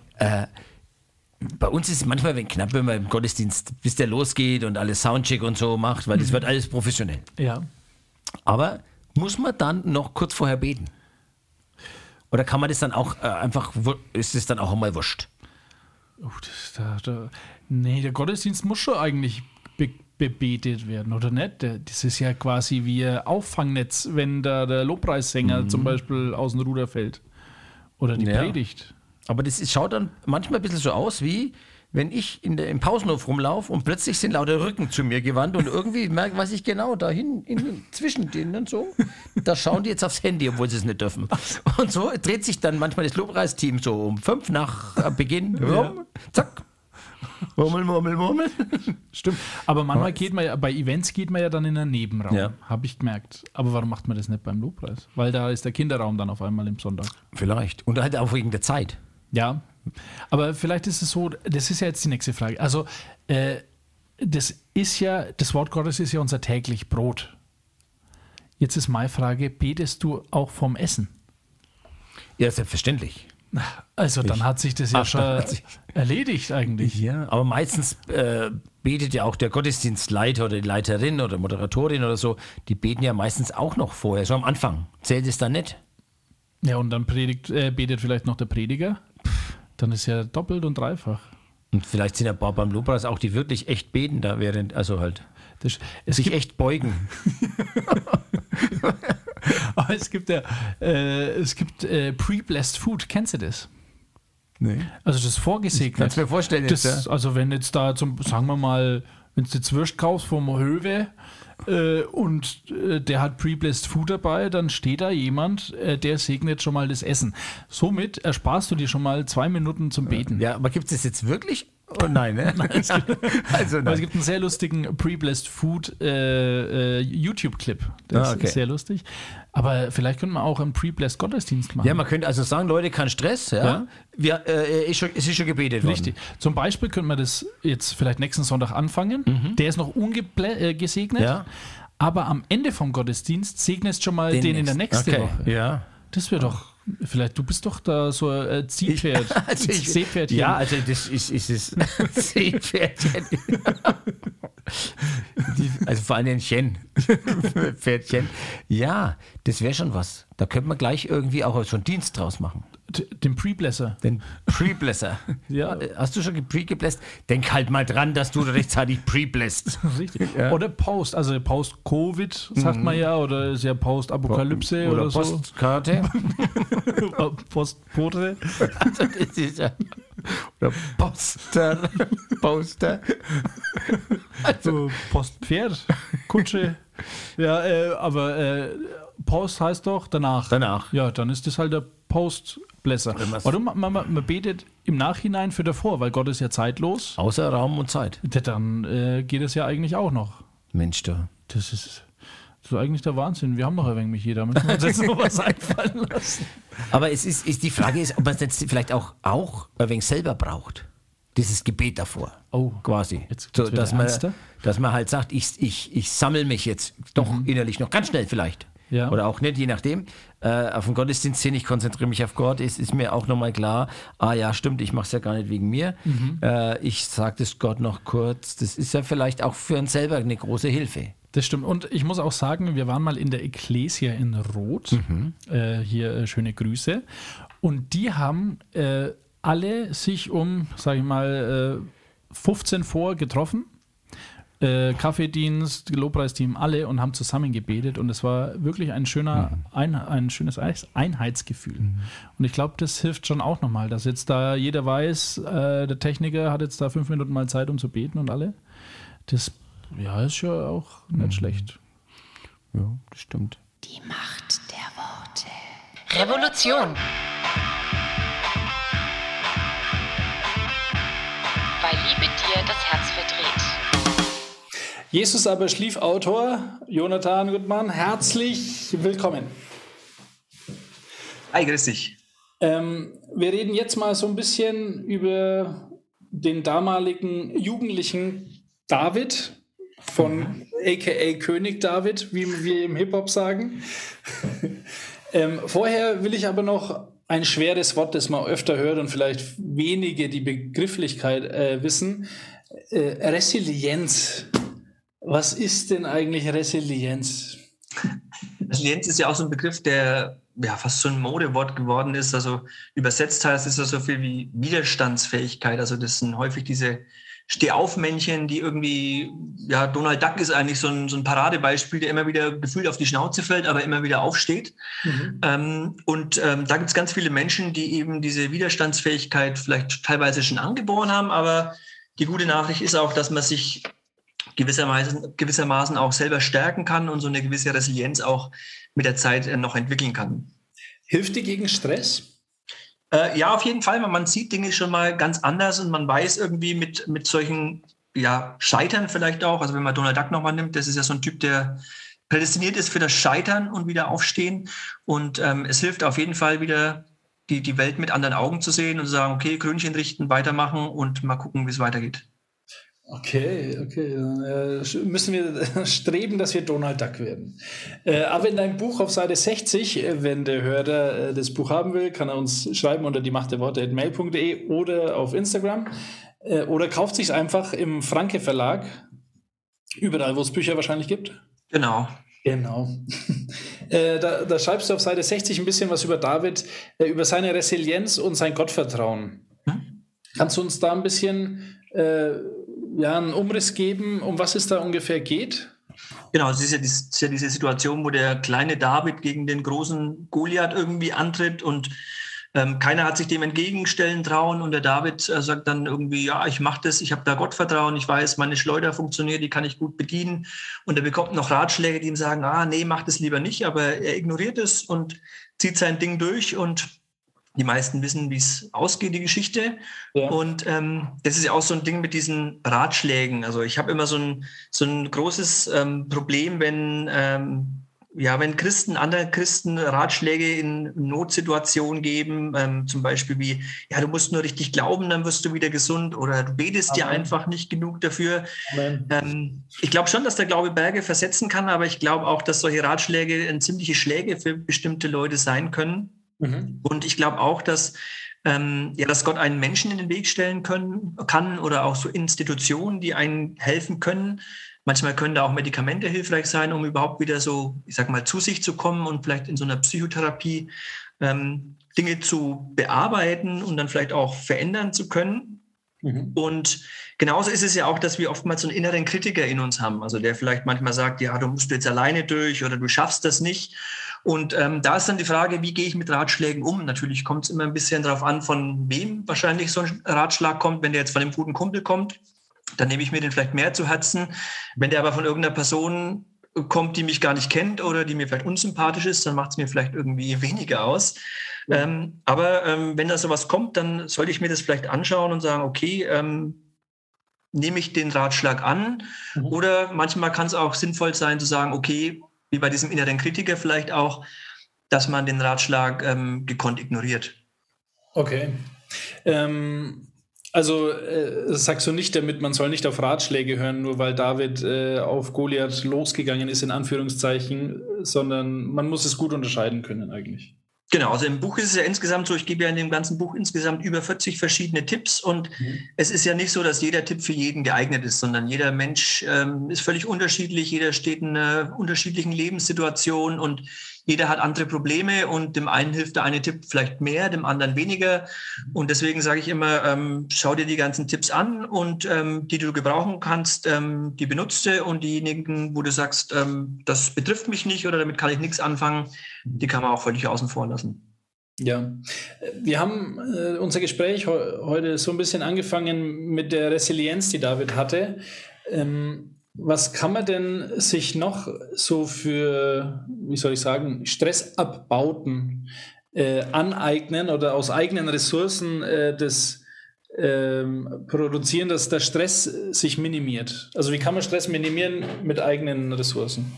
Bei uns ist es manchmal wenn knapp, wenn man im Gottesdienst, bis der losgeht und alles Soundcheck und so macht, weil das wird alles professionell. ja. Aber muss man dann noch kurz vorher beten? Oder kann man das dann auch äh, einfach, ist es dann auch einmal wurscht? Oh, das, da, da, nee, der Gottesdienst muss schon eigentlich be bebetet werden, oder nicht? Das ist ja quasi wie ein Auffangnetz, wenn da der Lobpreissänger zum Beispiel aus dem Ruder fällt. Oder die Ja. Predigt. Aber das ist, schaut dann manchmal ein bisschen so aus, wie wenn ich in der, im Pausenhof rumlaufe und plötzlich sind lauter Rücken zu mir gewandt und irgendwie merke, weiß ich genau, da hin, in, zwischen denen und so, da schauen die jetzt aufs Handy, obwohl sie es nicht dürfen. Und so dreht sich dann manchmal das Lobpreisteam so um fünf nach Beginn rum, zack, murmel, murmel, murmel. Stimmt. Aber manchmal geht man ja, bei Events geht man ja dann in einen Nebenraum. Ja. Habe ich gemerkt. Aber warum macht man das nicht beim Lobpreis? Weil da ist der Kinderraum dann auf einmal im Sonntag. Vielleicht. Und halt auch wegen der Zeit. Ja, aber vielleicht ist es so, das ist ja jetzt die nächste Frage. Also, äh, das ist ja, das Wort Gottes ist ja unser täglich Brot. Jetzt ist meine Frage, betest du auch vom Essen? Ja, selbstverständlich. Also, dann hat sich das ja Ach, schon erledigt eigentlich. Ja, aber meistens äh, betet ja auch der Gottesdienstleiter oder die Leiterin oder Moderatorin oder so, die beten ja meistens auch noch vorher, so am Anfang. Zählt es dann nicht? Ja, und dann predigt, äh, betet vielleicht noch der Prediger. Dann ist ja doppelt und dreifach. Und vielleicht sind ja ein paar beim Lobpreis auch, die wirklich echt beten da während, also halt Das, es, sich echt beugen. aber es gibt ja, äh, es gibt äh, Pre-Blessed Food. Kennst du das? Nee. Also das ist vorgesegnet. Kannst du mir vorstellen jetzt, Das, ja? also wenn jetzt da zum, sagen wir mal, wenn du jetzt Würst kaufst vom Höwe äh, und äh, der hat Pre-Blessed Food dabei, dann steht da jemand, äh, der segnet schon mal das Essen. Somit ersparst du dir schon mal zwei Minuten zum Beten. Ja, aber gibt es das jetzt wirklich? Oh nein, ne? also Aber es nein. gibt einen sehr lustigen Pre-Blessed Food äh, äh, YouTube-Clip. Der Ah, okay. ist sehr lustig. Aber vielleicht könnte man auch einen Pre-Blessed Gottesdienst machen. Ja, man könnte also sagen, Leute, kein Stress, ja. Ja. Wir, äh, ist schon, es ist schon gebetet worden. Richtig. Zum Beispiel könnte man das jetzt vielleicht nächsten Sonntag anfangen. Der ist noch ungesegnet. Äh. Mhm. Ja. Aber am Ende vom Gottesdienst segnest schon mal den, in der nächsten okay. Woche. Ja. Das wäre doch, vielleicht, du bist doch da so ein Ziehpferd. Also ich, Seepferdchen. Ja, also das ist, ist es Seepferdchen. Die, also vor allem ein Chen. Pferdchen. Ja, das wäre schon was. Da könnte man gleich irgendwie auch einen Dienst draus machen. Den Pre-Blesser. Den Pre-Blesser. Ja. Äh, Hast du schon pre-gebläst? Denk halt mal dran, dass du rechtzeitig pre-bläst. Richtig. Oder Post, also Post-Covid, sagt man ja, oder ist ja Post-Apokalypse oder, Oder so. Postkarte. Postbote. Also das ist ja. Oder Poster. Poster. So Postpferd, Kutsche. Ja, äh, aber äh, Post heißt doch danach. Danach. Ja, dann ist das halt der Postblässer. Man's- Oder man, man, man betet im Nachhinein für davor, weil Gott ist ja zeitlos. Außer Raum und Zeit. Dann äh, geht es ja eigentlich auch noch. Mensch, du. Das ist. Das ist eigentlich der Wahnsinn. Wir haben noch ein wenig mich jeder. Müssen wir uns jetzt noch was einfallen lassen. Aber es ist, ist die Frage ist, ob man es jetzt vielleicht auch, auch ein wenig selber braucht. Dieses Gebet davor. Oh, quasi. so, dass, man, ernster. dass man halt sagt, ich, ich, ich sammle mich jetzt doch innerlich noch ganz schnell vielleicht. Mhm. Ja. Oder auch nicht, je nachdem. Äh, auf den Gottesdienst hin, ich konzentriere mich auf Gott, ist, ist mir auch nochmal klar, ah ja, stimmt, ich mache es ja gar nicht wegen mir. Mhm. Äh, ich sage das Gott noch kurz. Das ist ja vielleicht auch für uns selber eine große Hilfe. Das stimmt. Und ich muss auch sagen, wir waren mal in der Ecclesia in Rot. Äh, hier äh, schöne Grüße. Und die haben äh, alle sich um, sag ich mal, äh, 15 vor getroffen. Äh, Kaffeedienst, Lobpreisteam, alle und haben zusammen gebetet. Und es war wirklich ein schöner, ein, ein schönes Einheitsgefühl. Und ich glaube, das hilft schon auch nochmal, dass jetzt da jeder weiß, äh, der Techniker hat jetzt da fünf Minuten mal Zeit, um zu beten und alle. Das ja, ist schon auch nicht schlecht. Ja, das stimmt. Die Macht der Worte. Revolution. Weil Liebe dir das Herz verdreht. Jesus aber schlief Autor, Jonathan Gutmann, herzlich willkommen. Hi, grüß dich. Ähm, wir reden jetzt mal so ein bisschen über den damaligen Jugendlichen David von aka König David, wie wir im Hip-Hop sagen. ähm, vorher will ich aber noch ein schweres Wort, das man öfter hört und vielleicht wenige die Begrifflichkeit äh, wissen. Äh, Resilienz. Was ist denn eigentlich Resilienz? Resilienz ist ja auch so ein Begriff, der ja fast so ein Modewort geworden ist. Also übersetzt heißt es ja so viel wie Widerstandsfähigkeit. Also das sind häufig diese Stehaufmännchen, die irgendwie, ja, Donald Duck ist eigentlich so ein, so ein Paradebeispiel, der immer wieder gefühlt auf die Schnauze fällt, aber immer wieder aufsteht. Ähm, und ähm, da gibt es ganz viele Menschen, die eben diese Widerstandsfähigkeit vielleicht teilweise schon angeboren haben, aber die gute Nachricht ist auch, dass man sich gewissermaßen, gewissermaßen auch selber stärken kann und so eine gewisse Resilienz auch mit der Zeit äh, noch entwickeln kann. Hilft die gegen Stress? Äh, ja, auf jeden Fall. Man, man sieht Dinge schon mal ganz anders und man weiß irgendwie mit, mit solchen ja, Scheitern vielleicht auch. Also wenn man Donald Duck nochmal nimmt, das ist ja so ein Typ, der prädestiniert ist für das Scheitern und wieder aufstehen. Und ähm, es hilft auf jeden Fall wieder, die, die Welt mit anderen Augen zu sehen und zu sagen, okay, Krönchen richten, weitermachen und mal gucken, wie es weitergeht. Okay, okay. Dann äh, müssen wir streben, dass wir Donald Duck werden. Äh, aber in deinem Buch auf Seite 60, äh, wenn der Hörer äh, das Buch haben will, kann er uns schreiben unter die Macht der Worte mail.de oder auf Instagram. Äh, oder kauft sich einfach im Franke Verlag. Überall, wo es Bücher wahrscheinlich gibt. Genau. Genau. äh, da, da schreibst du auf Seite 60 ein bisschen was über David, über seine Resilienz und sein Gottvertrauen. Hm? Kannst du uns da ein bisschen ja, einen Umriss geben, um was es da ungefähr geht? Genau, es ist ja, dies- es ist ja diese Situation, wo der kleine David gegen den großen Goliath irgendwie antritt und ähm, keiner hat sich dem entgegenstellen trauen und der David äh, sagt dann irgendwie, ja, ich mache das, ich habe da Gottvertrauen, ich weiß, meine Schleuder funktioniert, die kann ich gut bedienen und er bekommt noch Ratschläge, die ihm sagen, ah, nee, mach das lieber nicht, aber er ignoriert es und zieht sein Ding durch und die meisten wissen, wie es ausgeht, die Geschichte. Ja. Und ähm, das ist ja auch so ein Ding mit diesen Ratschlägen. Also ich habe immer so ein, so ein großes ähm, Problem, wenn, ähm, ja, wenn Christen anderen Christen Ratschläge in Notsituationen geben, ähm, zum Beispiel wie, ja, du musst nur richtig glauben, dann wirst du wieder gesund oder du betest dir Amen. einfach nicht genug dafür. Ähm, ich glaube schon, dass der Glaube Berge versetzen kann, aber ich glaube auch, dass solche Ratschläge ziemliche Schläge für bestimmte Leute sein können. Mhm. Und ich glaube auch, dass, ähm, ja, dass Gott einen Menschen in den Weg stellen können, kann oder auch so Institutionen, die einen helfen können. Manchmal können da auch Medikamente hilfreich sein, um überhaupt wieder so, ich sag mal, zu sich zu kommen und vielleicht in so einer Psychotherapie ähm, Dinge zu bearbeiten und dann vielleicht auch verändern zu können. Mhm. Und genauso ist es ja auch, dass wir oftmals so einen inneren Kritiker in uns haben, also der vielleicht manchmal sagt, ja, du musst jetzt alleine durch oder du schaffst das nicht. Und ähm, da ist dann die Frage, wie gehe ich mit Ratschlägen um? Natürlich kommt es immer ein bisschen darauf an, von wem wahrscheinlich so ein Ratschlag kommt. Wenn der jetzt von einem guten Kumpel kommt, dann nehme ich mir den vielleicht mehr zu Herzen. Wenn der aber von irgendeiner Person kommt, die mich gar nicht kennt oder die mir vielleicht unsympathisch ist, dann macht es mir vielleicht irgendwie weniger aus. Ähm, aber ähm, wenn da sowas kommt, dann sollte ich mir das vielleicht anschauen und sagen, okay, ähm, nehme ich den Ratschlag an? Mhm. Oder manchmal kann es auch sinnvoll sein zu sagen, okay, wie bei diesem inneren Kritiker vielleicht auch, dass man den Ratschlag ähm, gekonnt ignoriert. Okay. Ähm, also äh, sagst du nicht damit, man soll nicht auf Ratschläge hören, nur weil David äh, auf Goliath losgegangen ist, in Anführungszeichen, sondern man muss es gut unterscheiden können eigentlich. Genau, also im Buch ist es ja insgesamt so, ich gebe ja in dem ganzen Buch insgesamt über 40 verschiedene Tipps und mhm. es ist ja nicht so, dass jeder Tipp für jeden geeignet ist, sondern jeder Mensch ähm, ist völlig unterschiedlich, jeder steht in einer unterschiedlichen Lebenssituation und jeder hat andere Probleme und dem einen hilft der eine Tipp vielleicht mehr, dem anderen weniger. Und deswegen sage ich immer, ähm, schau dir die ganzen Tipps an und ähm, die, du gebrauchen kannst, ähm, die benutzt du und diejenigen, wo du sagst, ähm, das betrifft mich nicht oder damit kann ich nichts anfangen, die kann man auch völlig außen vor lassen. Ja, wir haben äh, unser Gespräch he heute so ein bisschen angefangen mit der Resilienz, die David hatte. Ähm, was kann man denn sich noch so für, wie soll ich sagen, Stressabbauten äh, aneignen oder aus eigenen Ressourcen äh, das ähm, produzieren, dass der Stress sich minimiert? Also wie kann man Stress minimieren mit eigenen Ressourcen?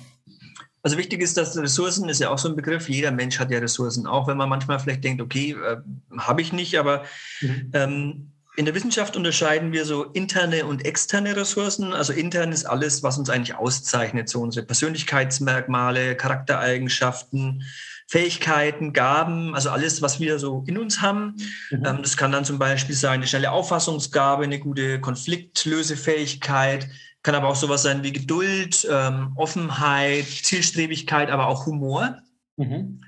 Also wichtig ist, dass Ressourcen ist ja auch so ein Begriff. Jeder Mensch hat ja Ressourcen, auch wenn man manchmal vielleicht denkt, okay, äh, habe ich nicht, aber mhm. ähm, in der Wissenschaft unterscheiden wir so interne und externe Ressourcen. Also intern ist alles, was uns eigentlich auszeichnet, so unsere Persönlichkeitsmerkmale, Charaktereigenschaften, Fähigkeiten, Gaben, also alles, was wir so in uns haben. Mhm. Ähm, das kann dann zum Beispiel sein eine schnelle Auffassungsgabe, eine gute Konfliktlösefähigkeit, kann aber auch sowas sein wie Geduld, ähm, Offenheit, Zielstrebigkeit, aber auch Humor. Mhm.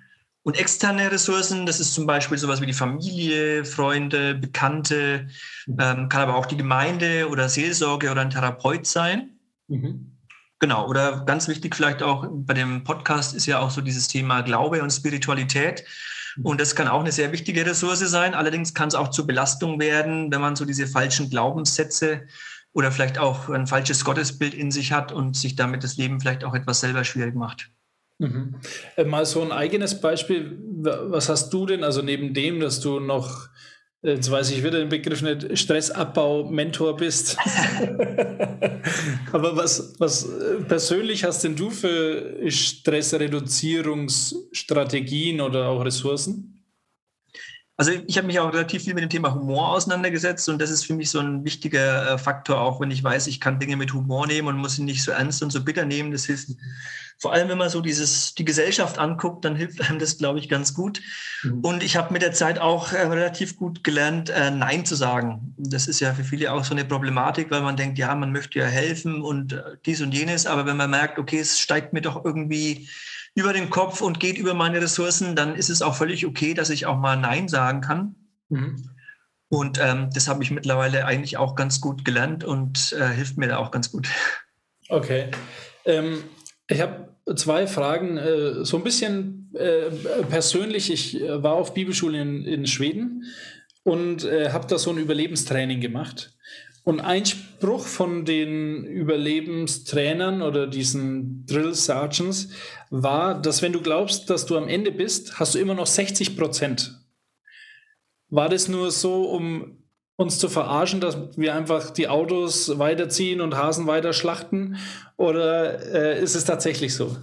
Und externe Ressourcen, das ist zum Beispiel sowas wie die Familie, Freunde, Bekannte, ähm, kann aber auch die Gemeinde oder Seelsorge oder ein Therapeut sein. Mhm. Genau, oder ganz wichtig vielleicht auch bei dem Podcast ist ja auch so dieses Thema Glaube und Spiritualität. Mhm. Und das kann auch eine sehr wichtige Ressource sein. Allerdings kann es auch zur Belastung werden, wenn man so diese falschen Glaubenssätze oder vielleicht auch ein falsches Gottesbild in sich hat und sich damit das Leben vielleicht auch etwas selber schwierig macht. Mhm. Äh, mal so ein eigenes Beispiel. Was hast du denn, also neben dem, dass du noch, äh, jetzt weiß ich wieder den Begriff nicht, Stressabbau-Mentor bist. Aber was, was äh, persönlich hast denn du für Stressreduzierungsstrategien oder auch Ressourcen? Also ich habe mich auch relativ viel mit dem Thema Humor auseinandergesetzt und das ist für mich so ein wichtiger Faktor, auch wenn ich weiß, ich kann Dinge mit Humor nehmen und muss sie nicht so ernst und so bitter nehmen. Das hilft vor allem, wenn man so dieses, die Gesellschaft anguckt, dann hilft einem das, glaube ich, ganz gut. Mhm. Und ich habe mit der Zeit auch äh, relativ gut gelernt, äh, Nein zu sagen. Das ist ja für viele auch so eine Problematik, weil man denkt, ja, man möchte ja helfen und äh, dies und jenes. Aber wenn man merkt, okay, es steigt mir doch irgendwie über den Kopf und geht über meine Ressourcen, dann ist es auch völlig okay, dass ich auch mal Nein sagen kann. Mhm. Und ähm, das habe ich mittlerweile eigentlich auch ganz gut gelernt und äh, hilft mir da auch ganz gut. Okay. Ähm, ich habe zwei Fragen. Äh, so ein bisschen äh, persönlich. Ich äh, war auf Bibelschule in, in Schweden und habe da so ein Überlebenstraining gemacht. Und ein Spruch von den Überlebenstrainern oder diesen Drill Sergeants war, dass wenn du glaubst, dass du am Ende bist, hast du immer noch 60 Prozent. War das nur so, um uns zu verarschen, dass wir einfach die Autos weiterziehen und Hasen weiter schlachten? Oder äh, ist es tatsächlich so?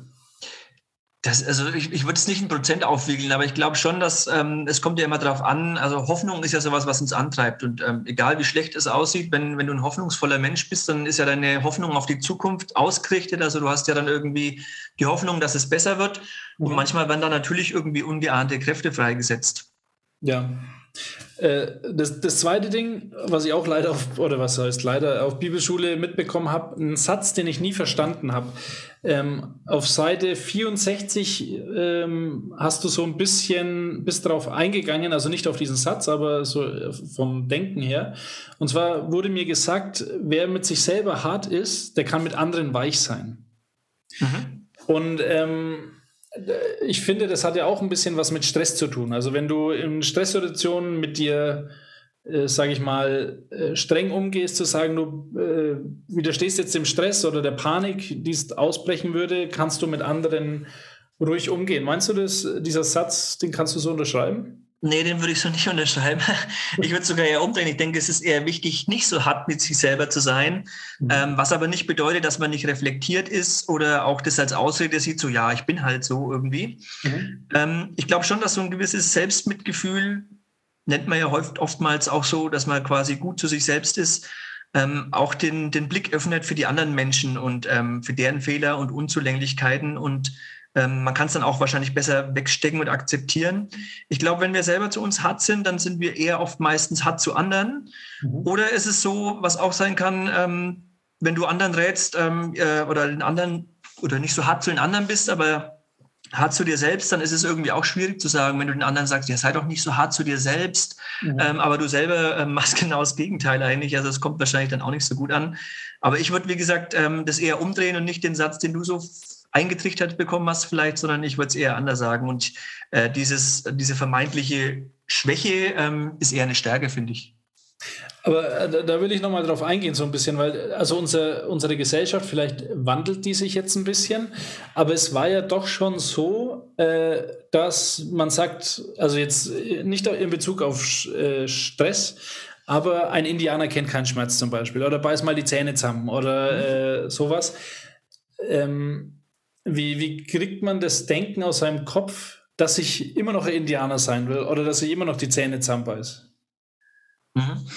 Das, also ich, ich würde es nicht in Prozent aufwiegeln, aber ich glaube schon, dass ähm, es kommt ja immer darauf an, also Hoffnung ist ja sowas, was uns antreibt. Und ähm, egal wie schlecht es aussieht, wenn, wenn du ein hoffnungsvoller Mensch bist, dann ist ja deine Hoffnung auf die Zukunft ausgerichtet. Also du hast ja dann irgendwie die Hoffnung, dass es besser wird. Und mhm. manchmal werden da natürlich irgendwie ungeahnte Kräfte freigesetzt. Ja, das, das zweite Ding, was ich auch leider auf, oder was heißt leider auf Bibelschule mitbekommen habe, ein Satz, den ich nie verstanden habe. Ähm, auf Seite 64 ähm, hast du so ein bisschen, bist darauf eingegangen, also nicht auf diesen Satz, aber so äh, vom Denken her. Und zwar wurde mir gesagt, wer mit sich selber hart ist, der kann mit anderen weich sein. Mhm. Und ähm, ich finde, das hat ja auch ein bisschen was mit Stress zu tun. Also wenn du in Stresssituationen mit dir, äh, sage ich mal, äh, streng umgehst, zu sagen, du äh, widerstehst jetzt dem Stress oder der Panik, die es ausbrechen würde, kannst du mit anderen ruhig umgehen. Meinst du das, dieser Satz, den kannst du so unterschreiben? Nee, den würde ich so nicht unterschreiben. Ich würde sogar eher umdrehen. Ich denke, es ist eher wichtig, nicht so hart mit sich selber zu sein, mhm. ähm, was aber nicht bedeutet, dass man nicht reflektiert ist oder auch das als Ausrede sieht, so ja, ich bin halt so irgendwie. Mhm. Ähm, ich glaube schon, dass so ein gewisses Selbstmitgefühl, nennt man ja oft, oftmals auch so, dass man quasi gut zu sich selbst ist, ähm, auch den, den Blick öffnet für die anderen Menschen und ähm, für deren Fehler und Unzulänglichkeiten und ähm, man kann es dann auch wahrscheinlich besser wegstecken und akzeptieren. Ich glaube, wenn wir selber zu uns hart sind, dann sind wir eher oft meistens hart zu anderen. Mhm. Oder ist es so, was auch sein kann, ähm, wenn du anderen rätst ähm, äh, oder den anderen oder nicht so hart zu den anderen bist, aber hart zu dir selbst, dann ist es irgendwie auch schwierig zu sagen, wenn du den anderen sagst, ja, sei doch nicht so hart zu dir selbst, mhm. ähm, aber du selber ähm, machst genau das Gegenteil eigentlich. Also es kommt wahrscheinlich dann auch nicht so gut an. Aber ich würde, wie gesagt, ähm, das eher umdrehen und nicht den Satz, den du so eingetrichtert bekommen hast vielleicht, sondern ich würde es eher anders sagen. Und äh, dieses, diese vermeintliche Schwäche ähm, ist eher eine Stärke, finde ich. Aber äh, da will ich nochmal drauf eingehen, so ein bisschen, weil also unser, unsere Gesellschaft, vielleicht wandelt die sich jetzt ein bisschen, aber es war ja doch schon so, äh, dass man sagt, also jetzt nicht in Bezug auf äh, Stress, aber ein Indianer kennt keinen Schmerz zum Beispiel oder beiß mal die Zähne zusammen oder mhm. äh, sowas. Ähm, wie, wie kriegt man das Denken aus seinem Kopf, dass ich immer noch ein Indianer sein will oder dass ich immer noch die Zähne zusammenbeiß? Mhm.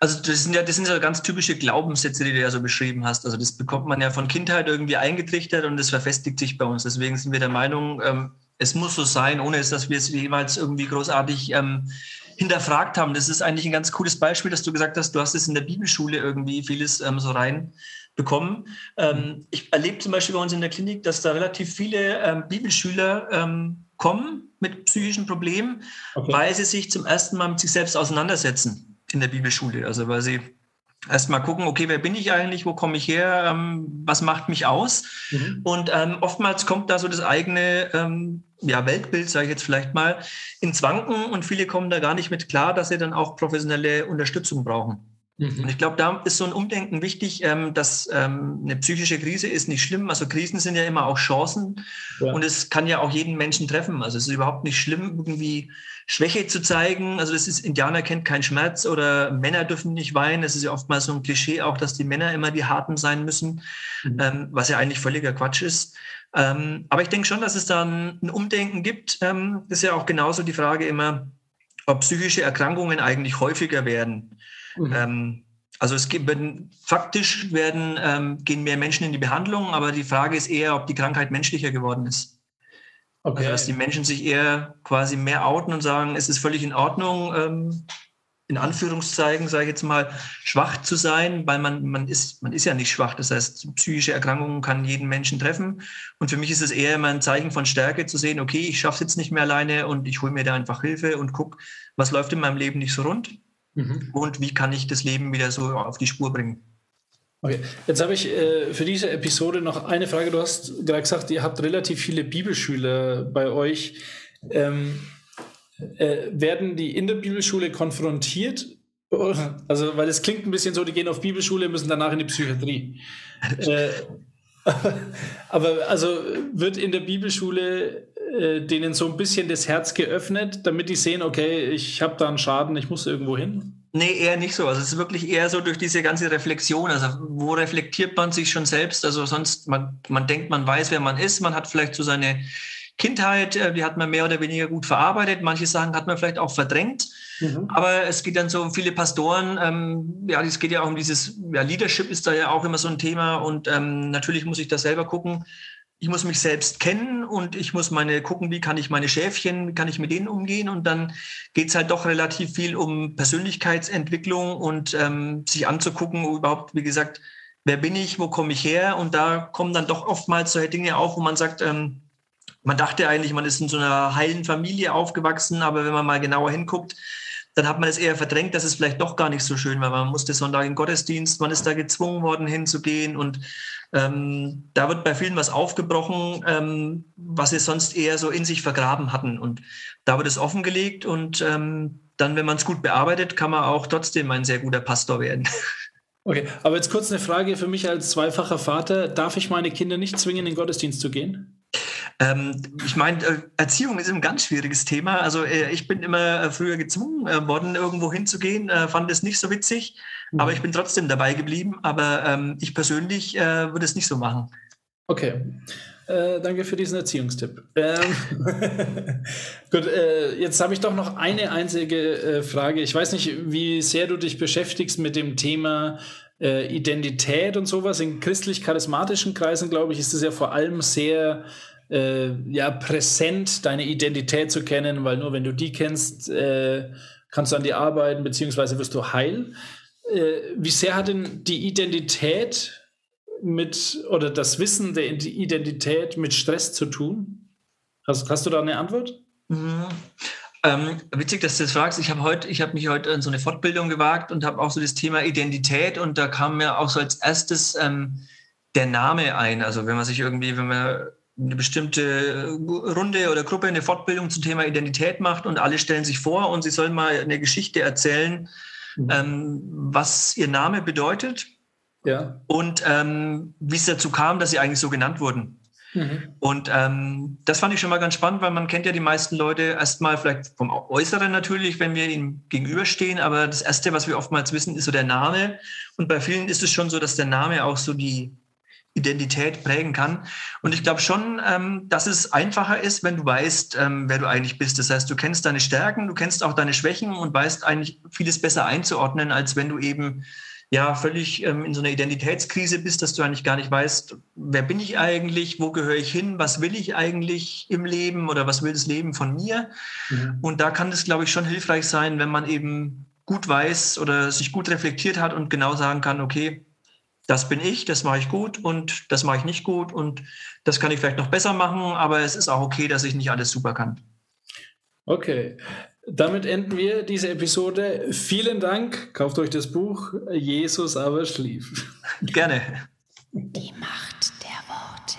Also das sind ja, das sind ja ganz typische Glaubenssätze, die du ja so beschrieben hast. Also das bekommt man ja von Kindheit irgendwie eingetrichtert und das verfestigt sich bei uns. Deswegen sind wir der Meinung, ähm, es muss so sein, ohne dass wir es jemals irgendwie großartig ähm, hinterfragt haben. Das ist eigentlich ein ganz cooles Beispiel, dass du gesagt hast, du hast es in der Bibelschule irgendwie vieles ähm, so rein bekommen. Ähm, ich erlebe zum Beispiel bei uns in der Klinik, dass da relativ viele ähm, Bibelschüler ähm, kommen mit psychischen Problemen, okay. weil sie sich zum ersten Mal mit sich selbst auseinandersetzen in der Bibelschule. Also weil sie erstmal gucken, okay, wer bin ich eigentlich, wo komme ich her, ähm, was macht mich aus? Mhm. Und ähm, oftmals kommt da so das eigene ähm, ja, Weltbild, sage ich jetzt vielleicht mal, ins Wanken und viele kommen da gar nicht mit klar, dass sie dann auch professionelle Unterstützung brauchen. Mhm. Und ich glaube, da ist so ein Umdenken wichtig, ähm, dass ähm, eine psychische Krise ist nicht schlimm. Also Krisen sind ja immer auch Chancen ja. und es kann ja auch jeden Menschen treffen. Also es ist überhaupt nicht schlimm, irgendwie Schwäche zu zeigen. Also das ist, Indianer kennt keinen Schmerz oder Männer dürfen nicht weinen. Es ist ja oftmals so ein Klischee auch, dass die Männer immer die Harten sein müssen, mhm. ähm, was ja eigentlich völliger Quatsch ist. Ähm, aber ich denke schon, dass es da ein, Umdenken gibt. Ähm, das ist ja auch genauso die Frage immer, ob psychische Erkrankungen eigentlich häufiger werden. Mhm. Ähm, also es gibt, faktisch werden, ähm, gehen mehr Menschen in die Behandlung, aber die Frage ist eher, ob die Krankheit menschlicher geworden ist. Okay. Also dass die Menschen sich eher quasi mehr outen und sagen, es ist völlig in Ordnung, ähm, in Anführungszeichen, sage ich jetzt mal, schwach zu sein, weil man, man, ist, man ist ja nicht schwach. Das heißt, psychische Erkrankungen kann jeden Menschen treffen. Und für mich ist es eher immer ein Zeichen von Stärke zu sehen, okay, ich schaffe es jetzt nicht mehr alleine und ich hole mir da einfach Hilfe und gucke, was läuft in meinem Leben nicht so rund Mhm. Und wie kann ich das Leben wieder so auf die Spur bringen? Okay, jetzt habe ich äh, für diese Episode noch eine Frage. Du hast gerade gesagt, ihr habt relativ viele Bibelschüler bei euch. Ähm, äh, werden die in der Bibelschule konfrontiert? Also, weil es klingt ein bisschen so, die gehen auf Bibelschule, müssen danach in die Psychiatrie. äh, aber also wird in der Bibelschule äh, denen so ein bisschen das Herz geöffnet, damit die sehen, okay, ich habe da einen Schaden, ich muss irgendwo hin? Nee, eher nicht so. Also es ist wirklich eher so durch diese ganze Reflexion. Also wo reflektiert man sich schon selbst? Also sonst, man, man denkt, man weiß, wer man ist. Man hat vielleicht so seine Kindheit, äh, die hat man mehr oder weniger gut verarbeitet. Manche Sachen hat man vielleicht auch verdrängt. Mhm. Aber es geht dann so viele Pastoren, ähm, ja, es geht ja auch um dieses, ja, Leadership ist da ja auch immer so ein Thema und ähm, natürlich muss ich das selber gucken, ich muss mich selbst kennen und ich muss meine gucken, wie kann ich meine Schäfchen, wie kann ich mit denen umgehen. Und dann geht es halt doch relativ viel um Persönlichkeitsentwicklung und ähm, sich anzugucken, überhaupt, wie gesagt, wer bin ich, wo komme ich her? Und da kommen dann doch oftmals solche Dinge auf, wo man sagt, ähm, man dachte eigentlich, man ist in so einer heilen Familie aufgewachsen, aber wenn man mal genauer hinguckt, dann hat man es eher verdrängt, dass es vielleicht doch gar nicht so schön war. Man musste Sonntag in Gottesdienst, man ist da gezwungen worden hinzugehen und ähm, da wird bei vielen was aufgebrochen, ähm, was sie sonst eher so in sich vergraben hatten. Und da wird es offengelegt und ähm, dann, wenn man es gut bearbeitet, kann man auch trotzdem ein sehr guter Pastor werden. Okay, aber jetzt kurz eine Frage für mich als zweifacher Vater. Darf ich meine Kinder nicht zwingen, in den Gottesdienst zu gehen? Ähm, ich meine, äh, Erziehung ist ein ganz schwieriges Thema. Also äh, ich bin immer äh, früher gezwungen worden, irgendwo hinzugehen, fand es nicht so witzig, Mhm. aber ich bin trotzdem dabei geblieben. Aber ähm, ich persönlich äh, würde es nicht so machen. Okay. Äh, danke für diesen Erziehungstipp. Ähm, Gut, äh, jetzt habe ich doch noch eine einzige äh, Frage. Ich weiß nicht, wie sehr du dich beschäftigst mit dem Thema Identität und sowas. In christlich-charismatischen Kreisen, glaube ich, ist es ja vor allem sehr äh, ja, präsent, deine Identität zu kennen, weil nur wenn du die kennst, äh, kannst du an dir arbeiten, beziehungsweise wirst du heil. Äh, wie sehr hat denn die Identität mit oder das Wissen der Identität mit Stress zu tun? Hast, hast du da eine Antwort? Mhm. Ähm, witzig, dass du das fragst. Ich habe heute, ich habe mich heute in so eine Fortbildung gewagt und habe auch so das Thema Identität und da kam mir auch so als erstes ähm, der Name ein. Also wenn man sich irgendwie, wenn man eine bestimmte Runde oder Gruppe eine Fortbildung zum Thema Identität macht und alle stellen sich vor und sie sollen mal eine Geschichte erzählen, Mhm. ähm, was ihr Name bedeutet Ja. und ähm, wie es dazu kam, dass sie eigentlich so genannt wurden. Mhm. Und ähm, das fand ich schon mal ganz spannend, weil man kennt ja die meisten Leute erstmal vielleicht vom Äußeren natürlich, wenn wir ihnen gegenüberstehen, aber das Erste, was wir oftmals wissen, ist so der Name. Und bei vielen ist es schon so, dass der Name auch so die Identität prägen kann. Und ich glaube schon, ähm, dass es einfacher ist, wenn du weißt, ähm, wer du eigentlich bist. Das heißt, du kennst deine Stärken, du kennst auch deine Schwächen und weißt eigentlich vieles besser einzuordnen, als wenn du eben ja völlig ähm, in so einer Identitätskrise bist, dass du eigentlich gar nicht weißt, wer bin ich eigentlich, wo gehöre ich hin, was will ich eigentlich im Leben oder was will das Leben von mir. Mhm. Und da kann es, glaube ich, schon hilfreich sein, wenn man eben gut weiß oder sich gut reflektiert hat und genau sagen kann, okay, das bin ich, das mache ich gut und das mache ich nicht gut und das kann ich vielleicht noch besser machen, aber es ist auch okay, dass ich nicht alles super kann. Okay. Damit enden wir diese Episode. Vielen Dank. Kauft euch das Buch Jesus aber schlief. Gerne. Die Macht der Worte.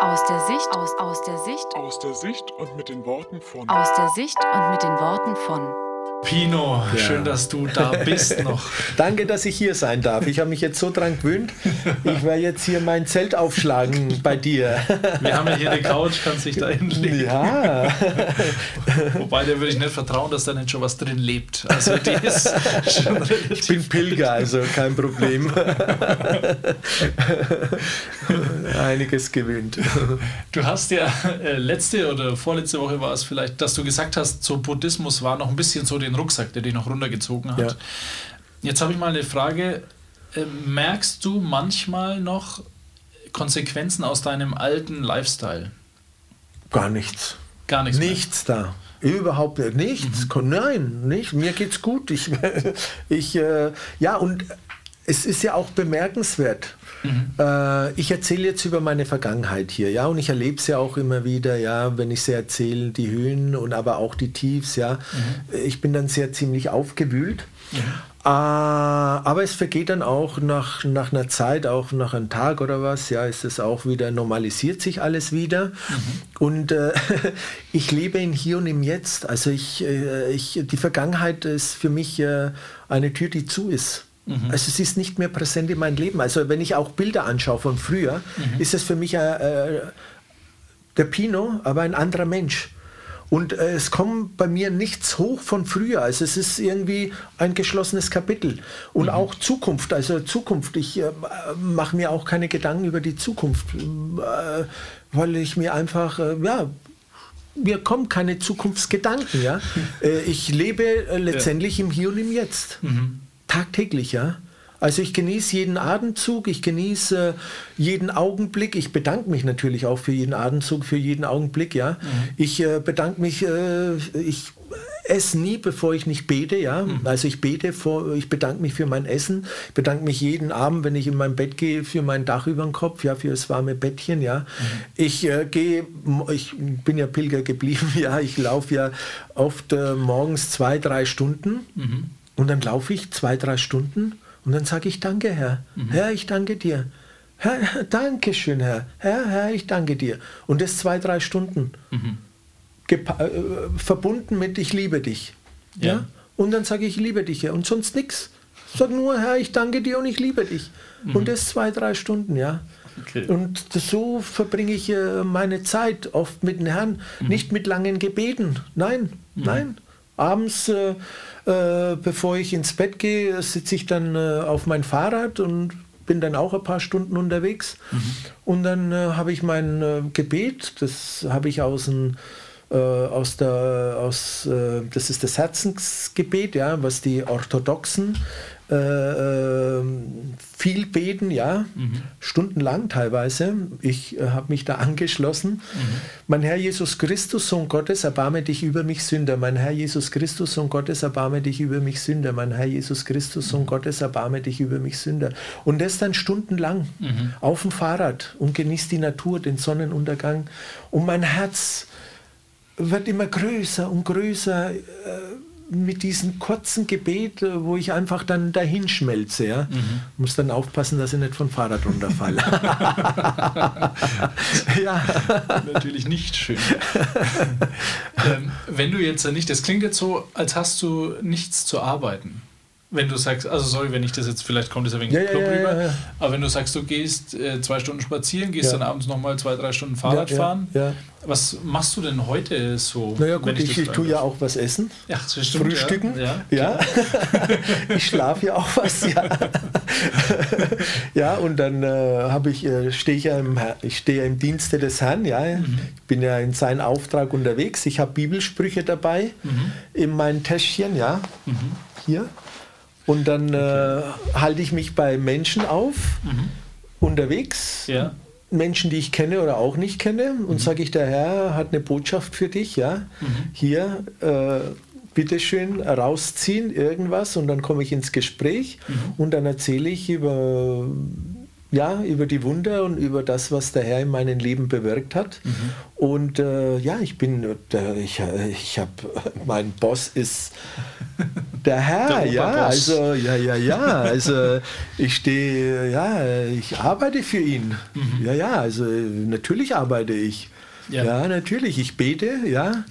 Aus der Sicht, aus, aus der Sicht, Aus der Sicht und mit den Worten von aus der Sicht und mit den Worten von Pino, schön, dass du da bist noch. Danke, dass ich hier sein darf. Ich habe mich jetzt so dran gewöhnt. Ich werde jetzt hier mein Zelt aufschlagen bei dir. Wir haben ja hier eine Couch, kannst dich da hinlegen. Ja, Wobei, der würde ich nicht vertrauen, dass da nicht schon was drin lebt. Also die ist schon ich bin Pilger, also kein Problem. Einiges gewöhnt. Du hast ja äh, letzte oder vorletzte Woche war es vielleicht, dass du gesagt hast, so Buddhismus war noch ein bisschen so den Rucksack, der dich noch runtergezogen hat. Ja. Jetzt habe ich mal eine Frage. Äh, merkst du manchmal noch Konsequenzen aus deinem alten Lifestyle? Gar nichts. Gar nichts. mehr. Nichts da. Überhaupt nichts. Nein, nicht. Mir geht's gut. Ich, ich äh, ja, und es ist ja auch bemerkenswert. Äh, ich erzähle jetzt über meine Vergangenheit hier, ja, und ich erlebe es ja auch immer wieder, ja, wenn ich sie erzähle, die Höhen und aber auch die Tiefs, ja. Ich bin dann sehr ziemlich aufgewühlt. Äh, aber es vergeht dann auch nach, nach einer Zeit, auch nach einem Tag oder was, ja, ist es auch wieder, normalisiert sich alles wieder. Und äh, ich lebe in Hier und im Jetzt. Also ich, äh, ich, die Vergangenheit ist für mich äh, eine Tür, die zu ist. Also es ist nicht mehr präsent in meinem Leben. Also wenn ich auch Bilder anschaue von früher, ist es für mich äh, äh, der Pino, aber ein anderer Mensch. Und äh, es kommt bei mir nichts hoch von früher. Also es ist irgendwie ein geschlossenes Kapitel. Und auch Zukunft, also Zukunft. Ich äh, mache mir auch keine Gedanken über die Zukunft, äh, weil ich mir einfach, äh, ja, mir kommen keine Zukunftsgedanken. Ja? Äh, ich lebe letztendlich im Hier und im Jetzt. Tagtäglich, ja. Also ich genieße jeden Atemzug, ich genieße jeden Augenblick. Ich bedanke mich natürlich auch für jeden Atemzug, für jeden Augenblick, ja. Ich äh, bedanke mich, äh, ich esse nie, bevor ich nicht bete, ja. Also ich bete vor, ich bedanke mich für mein Essen, ich bedanke mich jeden Abend, wenn ich in mein Bett gehe, für mein Dach über dem Kopf, ja, für das warme Bettchen, ja. Ich äh, gehe, ich bin ja Pilger geblieben, ja. Ich laufe ja oft äh, morgens zwei, drei Stunden. Und dann laufe ich zwei, drei Stunden und dann sage ich Danke, Herr. Herr, ich danke dir. Herr, danke schön, Herr. Herr, Herr, ich danke dir. Und das zwei, drei Stunden. Gepa äh, verbunden mit Ich liebe dich. Ja. Ja. Und dann sage ich, ich liebe dich, Herr. Und sonst nichts. Sag nur, Herr, ich danke dir und ich liebe dich. Und das zwei, drei Stunden, ja. Okay. Und so verbringe ich äh, meine Zeit oft mit dem Herrn, nicht mit langen Gebeten. Nein, nein. Abends, äh, äh, bevor ich ins Bett gehe, sitze ich dann äh, auf mein Fahrrad und bin dann auch ein paar Stunden unterwegs. Und dann äh, habe ich mein äh, Gebet, das habe ich aus dem äh, aus der, aus, das ist das Herzensgebet, ja, was die Orthodoxen äh, äh, viel beten, ja, stundenlang teilweise. Ich äh, habe mich da angeschlossen. Mein Herr Jesus Christus, Sohn Gottes, erbarme dich über mich Sünder. Mein Herr Jesus Christus, Sohn Gottes, erbarme dich über mich Sünder. Mein Herr Jesus Christus, Sohn Gottes, erbarme dich über mich Sünder. Und das dann stundenlang auf dem Fahrrad und genießt die Natur, den Sonnenuntergang. Und mein Herz wird immer größer und größer äh, mit diesem kurzen Gebet, äh, wo ich einfach dann dahin schmelze. Ja? Muss dann aufpassen, dass ich nicht vom Fahrrad runterfalle. ja. Natürlich nicht schön. ähm, wenn du jetzt nicht, das klingt jetzt so, als hast du nichts zu arbeiten. Wenn du sagst, also sorry, wenn ich das jetzt, vielleicht kommt das ein wenig Ja, ja, rüber, ja, aber wenn du sagst, du gehst äh, zwei Stunden spazieren, gehst dann abends nochmal zwei, drei Stunden Fahrrad fahren, was machst du denn heute so? Naja gut, ich, ich fragen tue ja auch was essen. Ja, stimmt, Frühstücken. Ja, ich schlafe ja auch was, ja. ja, und dann äh, habe ich, äh, stehe ich ja im, ich stehe ja im Dienste des Herrn, ja. Mhm. Ich bin ja in seinen Auftrag unterwegs. Ich habe Bibelsprüche dabei Mhm. in meinem Täschchen, ja. Hier. Und dann äh, halte ich mich bei Menschen auf, unterwegs. Mhm. Ja. Menschen, die ich kenne oder auch nicht kenne, und sage ich, der Herr hat eine Botschaft für dich, ja, hier, äh, bitteschön rausziehen, irgendwas, und dann komme ich ins Gespräch und dann erzähle ich über, ja, über die Wunder und über das, was der Herr in meinem Leben bewirkt hat. Und äh, ja, ich bin, der, ich, äh, ich habe, mein Boss ist der ja, also ja, ja, ja. Also ich stehe, ja, ich arbeite für ihn. Ja, ja, also natürlich arbeite ich. Ja. Ja. natürlich. Ich bete, ja.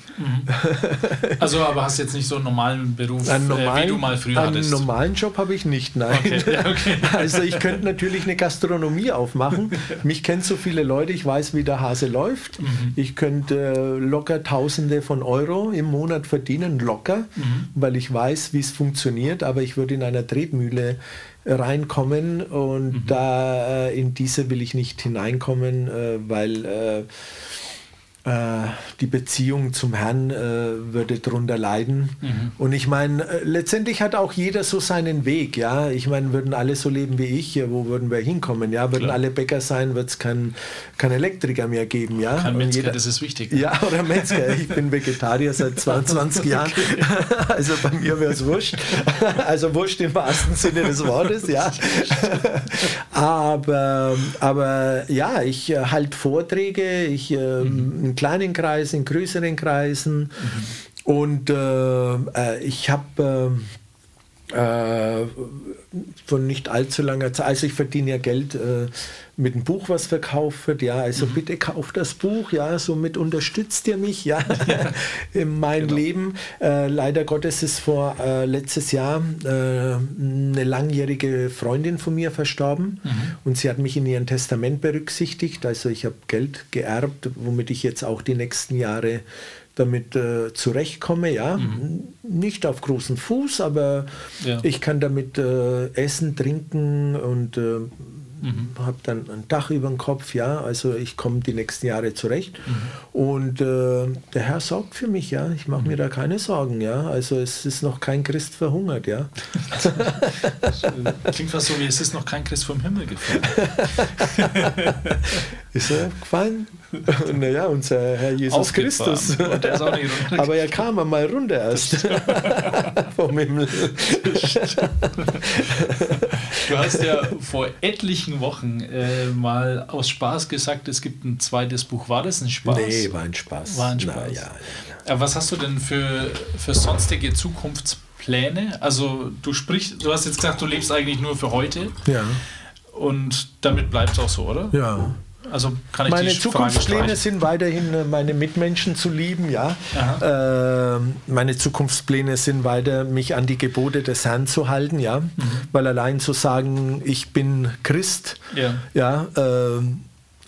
Also, aber hast jetzt nicht so einen normalen Beruf, Einen äh, wie normalen, du mal früher einen hattest. normalen Job habe ich nicht, nein. Okay, ja, okay. Also ich könnte natürlich eine Gastronomie aufmachen. Mich kennen so viele Leute, ich weiß, wie der Hase läuft. Mhm. Ich könnte locker Tausende von Euro im Monat verdienen, locker, Mhm. weil ich weiß, wie es funktioniert. Aber ich würde in einer Tretmühle reinkommen und Mhm. da äh, in diese will ich nicht hineinkommen, äh, weil äh, die Beziehung zum Herrn äh, würde darunter leiden. Und ich meine, äh, letztendlich hat auch jeder so seinen Weg, ja. Ich meine, würden alle so leben wie ich, ja, wo würden wir hinkommen? Ja, würden Klar. alle Bäcker sein, wird es keinen kein Elektriker mehr geben, ja. Kein Metzger, jeder- das ist wichtig. ja, oder Metzger. Ich bin Vegetarier seit 22 Jahren. Also bei mir wäre es wurscht. Also wurscht im wahrsten Sinne des Wortes, ja. Aber, aber ja, ich äh, halte Vorträge, ich äh, in kleinen Kreisen, in größeren Kreisen. Und äh, äh, ich habe äh, von nicht allzu langer Zeit, also ich verdiene ja Geld äh, mit einem Buch, was verkauft wird, ja, also bitte kauft das Buch, ja, somit unterstützt ihr mich, ja, in meinem Leben. Äh, leider Gottes ist vor äh, letztes Jahr äh, eine langjährige Freundin von mir verstorben und sie hat mich in ihrem Testament berücksichtigt, also ich habe Geld geerbt, womit ich jetzt auch die nächsten Jahre damit äh, zurechtkomme, ja. Nicht auf großen Fuß, aber Ja. ich kann damit äh, essen, trinken und äh, habe dann ein Dach über dem Kopf, ja. Also ich komme die nächsten Jahre zurecht. Und äh, der Herr sorgt für mich, ja. Ich mache mir da keine Sorgen, ja. Also es ist noch kein Christ verhungert, ja. Klingt fast so, wie es ist noch kein Christ vom Himmel gefallen. Ist er gefallen? naja, unser Herr Jesus Aufgefahren. Christus. Und der ist auch nicht runtergefallen. Aber er kam einmal runter erst vom Himmel. Du hast ja vor etlichen Wochen äh, mal aus Spaß gesagt, es gibt ein zweites Buch. War das ein Spaß? Nee, war ein Spaß. War ein Na, Spaß. ja. Aber was hast du denn für, für sonstige Zukunftspläne? Also du sprichst, du hast jetzt gesagt, du lebst eigentlich nur für heute Ja, und damit bleibt es auch so, oder? ja. Also kann ich Meine Zukunftspläne sind weiterhin, äh, meine Mitmenschen zu lieben, ja. Ähm, meine Zukunftspläne sind weiter, mich an die Gebote des Herrn zu halten, ja. Mhm. Weil allein zu sagen, ich bin Christ, Ja. ja, ähm,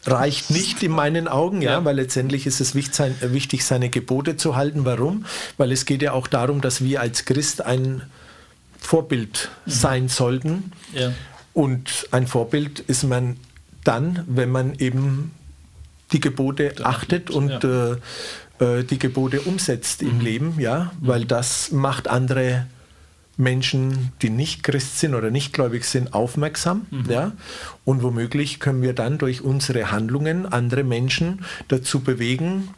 reicht nicht in meinen Augen, ja, Ja. weil letztendlich ist es wichtig, sein, äh, wichtig, seine Gebote zu halten. Warum? Weil es geht ja auch darum, dass wir als Christ ein Vorbild sein sollten. Ja. Und ein Vorbild ist man dann, wenn man eben die Gebote achtet und äh, äh, die Gebote umsetzt im Leben, ja, weil das macht andere Menschen, die nicht Christ sind oder nicht gläubig sind, aufmerksam, ja, und womöglich können wir dann durch unsere Handlungen andere Menschen dazu bewegen,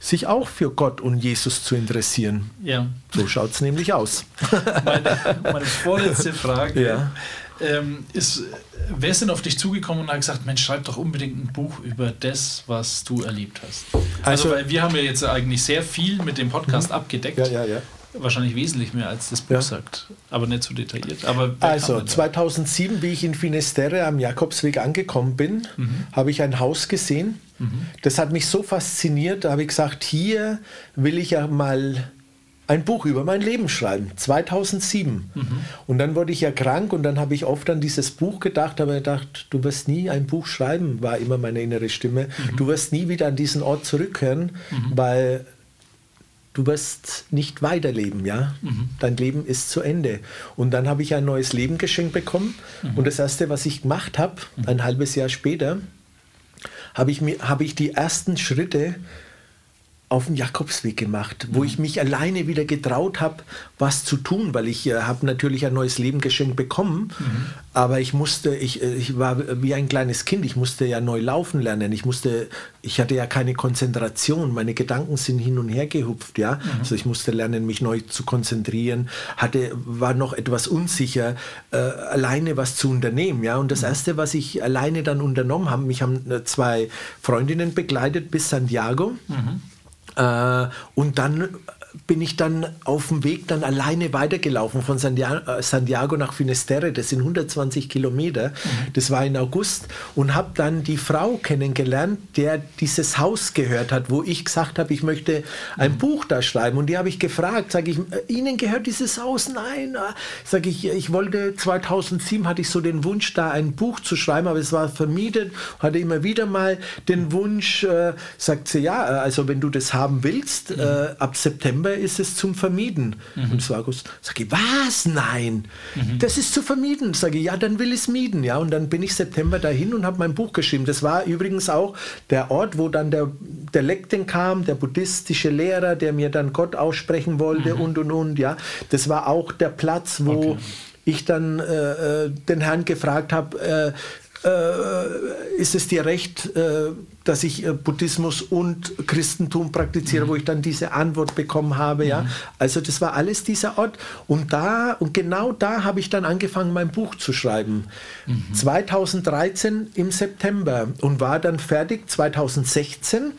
sich auch für Gott und Jesus zu interessieren. ja. So schaut es nämlich aus. Meine, meine vorletzte Frage Ja. Ähm, ist, wer ist denn auf dich zugekommen und hat gesagt, Mensch, schreib doch unbedingt ein Buch über das, was du erlebt hast? Also, Also- weil wir haben ja jetzt eigentlich sehr viel mit dem Podcast abgedeckt. Ja, ja, ja. Wahrscheinlich wesentlich mehr, als das Buch Ja. sagt. Aber nicht so detailliert. Aber Also denn da? 2007, wie ich in Finisterre am Jakobsweg angekommen bin, Mhm. habe ich ein Haus gesehen. Das hat mich so fasziniert, da habe ich gesagt, hier will ich ja mal ein Buch über mein Leben schreiben. 2007. Mhm. Und dann wurde ich ja krank und dann habe ich oft an dieses Buch gedacht, aber gedacht, du wirst nie ein Buch schreiben, war immer meine innere Stimme. Mhm. Du wirst nie wieder an diesen Ort zurückkehren, weil du wirst nicht weiterleben, ja. Dein Leben ist zu Ende. Und dann habe ich ein neues Leben geschenkt bekommen. Und das erste, was ich gemacht habe, ein halbes Jahr später, habe ich, mir- habe ich die ersten Schritte auf dem Jakobsweg gemacht, wo ich mich alleine wieder getraut habe, was zu tun, weil ich äh, habe natürlich ein neues Leben geschenkt bekommen, aber ich musste, ich, äh, ich war wie ein kleines Kind, ich musste ja neu laufen lernen, ich musste, ich hatte ja keine Konzentration, meine Gedanken sind hin und her gehupft, ja, also ich musste lernen, mich neu zu konzentrieren, hatte, war noch etwas unsicher, äh, alleine was zu unternehmen, ja, und das erste, was ich alleine dann unternommen habe, mich haben äh, zwei Freundinnen begleitet bis Santiago, äh, und dann bin ich dann auf dem Weg dann alleine weitergelaufen von äh, Santiago nach Finisterre. Das sind 120 Kilometer. Das war in August und habe dann die Frau kennengelernt, der dieses Haus gehört hat, wo ich gesagt habe, ich möchte ein Buch da schreiben. Und die habe ich gefragt, sage ich, äh, Ihnen gehört dieses Haus? Nein. Sage ich, ich wollte 2007 hatte ich so den Wunsch, da ein Buch zu schreiben, aber es war vermietet. Hatte immer wieder mal den Wunsch, äh, sagt sie, ja, äh, also wenn du das haben willst, äh, ab September ist es zum Vermieten. Und es war August. Sag ich, was? Nein, das ist zu vermieten. Sage ich, ja, dann will ich es mieten. Ja, und dann bin ich September dahin und habe mein Buch geschrieben. Das war übrigens auch der Ort, wo dann der, der Lekten kam, der buddhistische Lehrer, der mir dann Gott aussprechen wollte und und und. Ja, das war auch der Platz, wo ich dann äh, äh, den Herrn gefragt habe, äh, äh, ist es dir recht, äh, dass ich äh, Buddhismus und Christentum praktiziere, wo ich dann diese Antwort bekommen habe, ja. Also das war alles dieser Ort und da und genau da habe ich dann angefangen, mein Buch zu schreiben. 2013 im September und war dann fertig 2016.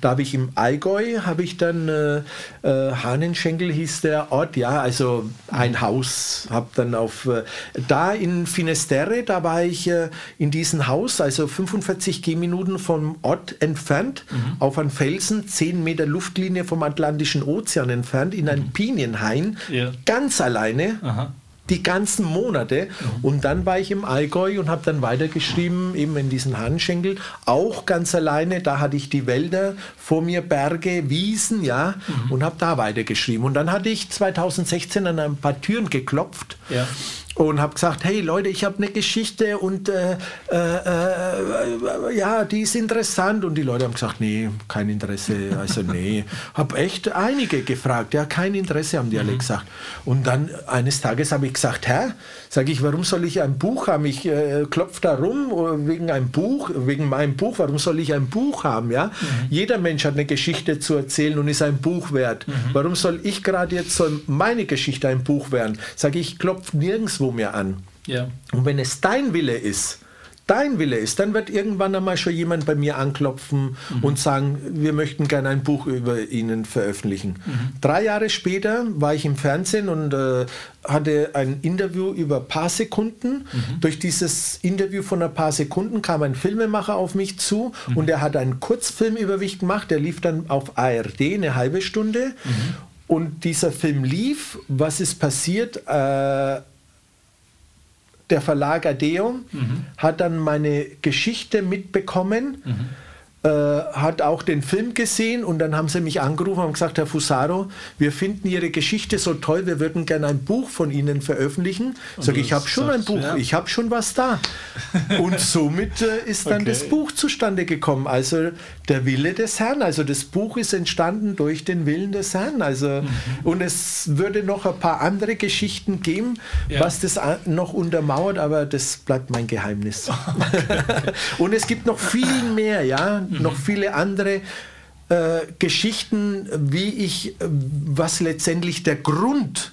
Da habe ich im Allgäu habe ich dann äh, äh, Hahnenschenkel hieß der Ort, ja, also ein Haus, habe dann auf äh, da in Finisterre, da war ich äh, in diesem Haus, also 45 Gehminuten vom Ort entfernt, auf einem Felsen, 10 Meter Luftlinie vom Atlantischen Ozean entfernt, in ein Pinienhain, Ja. ganz alleine. Aha. Die ganzen Monate. Und dann war ich im Allgäu und habe dann weitergeschrieben, eben in diesen Handschenkel, auch ganz alleine. Da hatte ich die Wälder vor mir, Berge, Wiesen, ja, und habe da weitergeschrieben. Und dann hatte ich 2016 an ein paar Türen geklopft. Ja. Und habe gesagt, hey Leute, ich habe eine Geschichte und äh, äh, äh, ja, die ist interessant. Und die Leute haben gesagt, nee, kein Interesse. Also nee, habe echt einige gefragt, ja, kein Interesse haben die alle gesagt. Und dann eines Tages habe ich gesagt, Herr, sage ich, warum soll ich ein Buch haben? Ich äh, klopfe da rum äh, wegen einem Buch, wegen meinem Buch. Warum soll ich ein Buch haben? Ja, jeder Mensch hat eine Geschichte zu erzählen und ist ein Buch wert. Warum soll ich gerade jetzt soll meine Geschichte ein Buch werden? Sage ich, klopfe nirgendwo mehr an. Ja. Und wenn es dein Wille ist, dein Wille ist, dann wird irgendwann einmal schon jemand bei mir anklopfen Mhm. und sagen, wir möchten gerne ein Buch über Ihnen veröffentlichen. Mhm. Drei Jahre später war ich im Fernsehen und äh, hatte ein Interview über ein paar Sekunden. Mhm. Durch dieses Interview von ein paar Sekunden kam ein Filmemacher auf mich zu Mhm. und er hat einen Kurzfilm über mich gemacht. Der lief dann auf ARD eine halbe Stunde. Mhm. Und dieser Film lief. Was ist passiert? Äh, der Verlag Adeum hat dann meine Geschichte mitbekommen, äh, hat auch den Film gesehen und dann haben sie mich angerufen und gesagt, Herr Fusaro, wir finden Ihre Geschichte so toll, wir würden gerne ein Buch von Ihnen veröffentlichen. Sag ich, habe schon ein Buch, ja. ich habe schon was da. und somit äh, ist dann Okay. das Buch zustande gekommen. Also der Wille des Herrn. Also das Buch ist entstanden durch den Willen des Herrn. Also Mhm. und es würde noch ein paar andere Geschichten geben, Ja. was das noch untermauert, aber das bleibt mein Geheimnis. und es gibt noch viel mehr, ja, Mhm. noch viele andere. Äh, Geschichten, wie ich, was letztendlich der Grund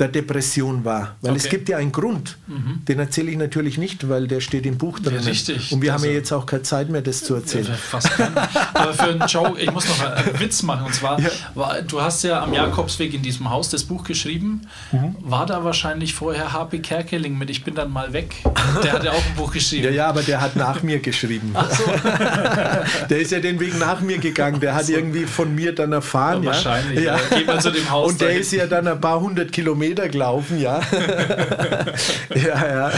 der Depression war. Weil es Mhm. Okay. gibt ja einen Grund. Den erzähle ich natürlich nicht, weil der steht im Buch drin. richtig. Und wir haben ja Also- jetzt auch keine Zeit mehr, das zu erzählen. Ja, Fast. Aber für einen Joke, ich muss noch einen Witz machen. Und zwar, Ja. war, du hast ja am Jakobsweg in diesem Haus das Buch geschrieben. Mhm. War da wahrscheinlich vorher HP Kerkeling mit Ich bin dann mal weg? Der hat ja auch ein Buch geschrieben. Ja, ja, aber der hat nach mir geschrieben. der ist ja den Weg nach mir gegangen. Der hat irgendwie von mir dann erfahren. Ja, Ja, wahrscheinlich, ja. Geht man zu dem Haus Und der dahin. ist ja dann ein paar hundert Kilometer gelaufen, ja. ja, ja.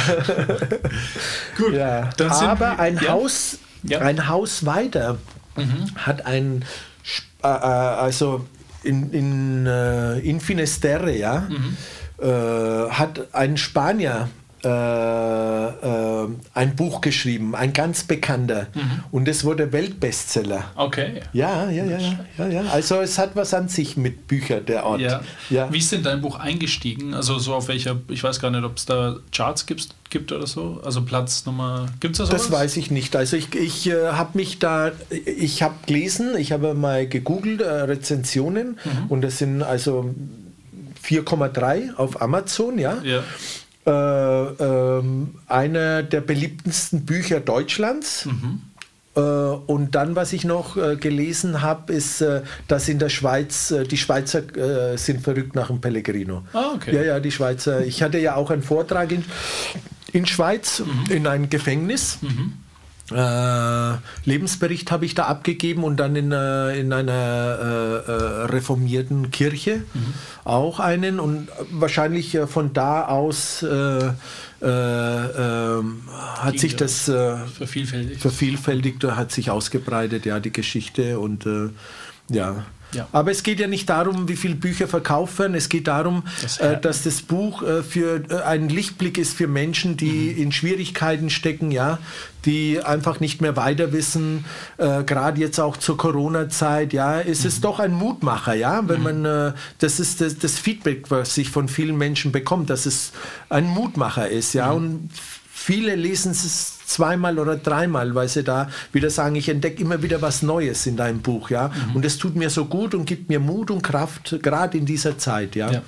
Gut, ja. Aber wir- ein ja. Hat, Ja. ein Haus weiter hat ein, äh, äh, also in, in, äh, in Finisterre, ja, äh, hat ein Spanier ein Buch geschrieben, ein ganz bekannter. Und es wurde Weltbestseller. Okay. Ja, ja, ja, ja, ja. Also es hat was an sich mit Büchern, der Ort. Ja. Ja. Wie ist denn dein Buch eingestiegen? Also so auf welcher, ich weiß gar nicht, ob es da Charts gibt, gibt oder so. Also Platz Nummer, gibt es da sowas? Das weiß ich nicht. Also ich, ich äh, habe mich da, ich habe gelesen, ich habe mal gegoogelt, äh, Rezensionen und das sind also 4,3 auf Amazon, ja. Ja. Äh, ähm, einer der beliebtesten Bücher Deutschlands. Äh, und dann, was ich noch äh, gelesen habe, ist, äh, dass in der Schweiz, äh, die Schweizer äh, sind verrückt nach dem Pellegrino. Ah, okay. Ja, ja, die Schweizer. Ich hatte ja auch einen Vortrag in, in Schweiz, in einem Gefängnis. Äh, Lebensbericht habe ich da abgegeben und dann in, äh, in einer äh, äh, reformierten Kirche auch einen und wahrscheinlich äh, von da aus äh, äh, ähm, hat Ging sich das. äh, Vervielfältigt. vervielfältigt, hat sich ausgebreitet, ja, die Geschichte und äh, ja. Ja. Aber es geht ja nicht darum, wie viele Bücher verkauft werden. Es geht darum, Das äh, dass das Buch äh, für äh, ein Lichtblick ist für Menschen, die Mhm. in Schwierigkeiten stecken, ja, die einfach nicht mehr weiter wissen. Äh, Gerade jetzt auch zur Corona-Zeit, ja, ist Mhm. es doch ein Mutmacher, ja, wenn man äh, das ist das, das Feedback, was ich von vielen Menschen bekomme, dass es ein Mutmacher ist, ja, Mhm. und Viele lesen es zweimal oder dreimal, weil sie da wieder sagen, ich entdecke immer wieder was Neues in deinem Buch, ja. Mhm. Und es tut mir so gut und gibt mir Mut und Kraft, gerade in dieser Zeit, ja. Ja.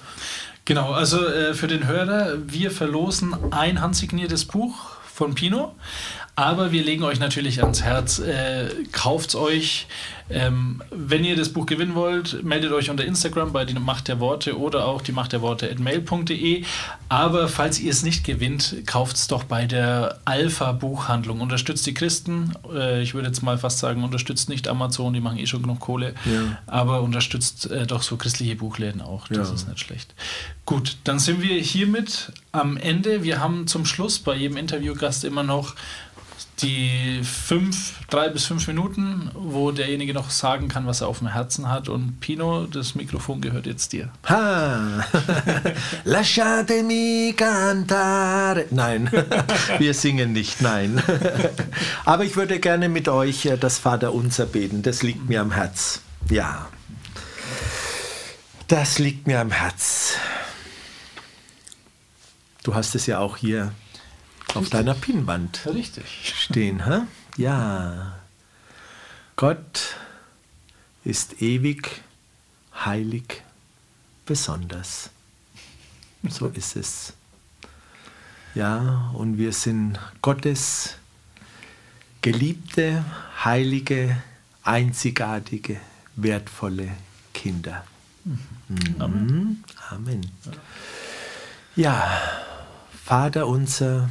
Genau, also äh, für den Hörer, wir verlosen ein handsigniertes Buch von Pino, aber wir legen euch natürlich ans Herz, äh, kauft es euch. Ähm, wenn ihr das Buch gewinnen wollt, meldet euch unter Instagram bei die Macht der Worte oder auch die Macht der Worte at mail.de. Aber falls ihr es nicht gewinnt, kauft es doch bei der Alpha Buchhandlung. Unterstützt die Christen. Äh, ich würde jetzt mal fast sagen, unterstützt nicht Amazon, die machen eh schon genug Kohle. Ja. Aber unterstützt äh, doch so christliche Buchläden auch. Das Ja. ist nicht schlecht. Gut, dann sind wir hiermit am Ende. Wir haben zum Schluss bei jedem Interviewgast immer noch die fünf, drei bis fünf Minuten, wo derjenige noch sagen kann, was er auf dem Herzen hat. Und Pino, das Mikrofon gehört jetzt dir. Ha! Lasciatemi cantare. Nein, wir singen nicht, nein. Aber ich würde gerne mit euch äh, das Vaterunser beten. Das liegt mir am Herz. Ja. Das liegt mir am Herz. Du hast es ja auch hier auf deiner Pinnwand Richtig. stehen, hä? Ja. Gott ist ewig, heilig, besonders. So ist es. Ja, und wir sind Gottes Geliebte, heilige, einzigartige, wertvolle Kinder. Mhm. Amen. Ja, Vater unser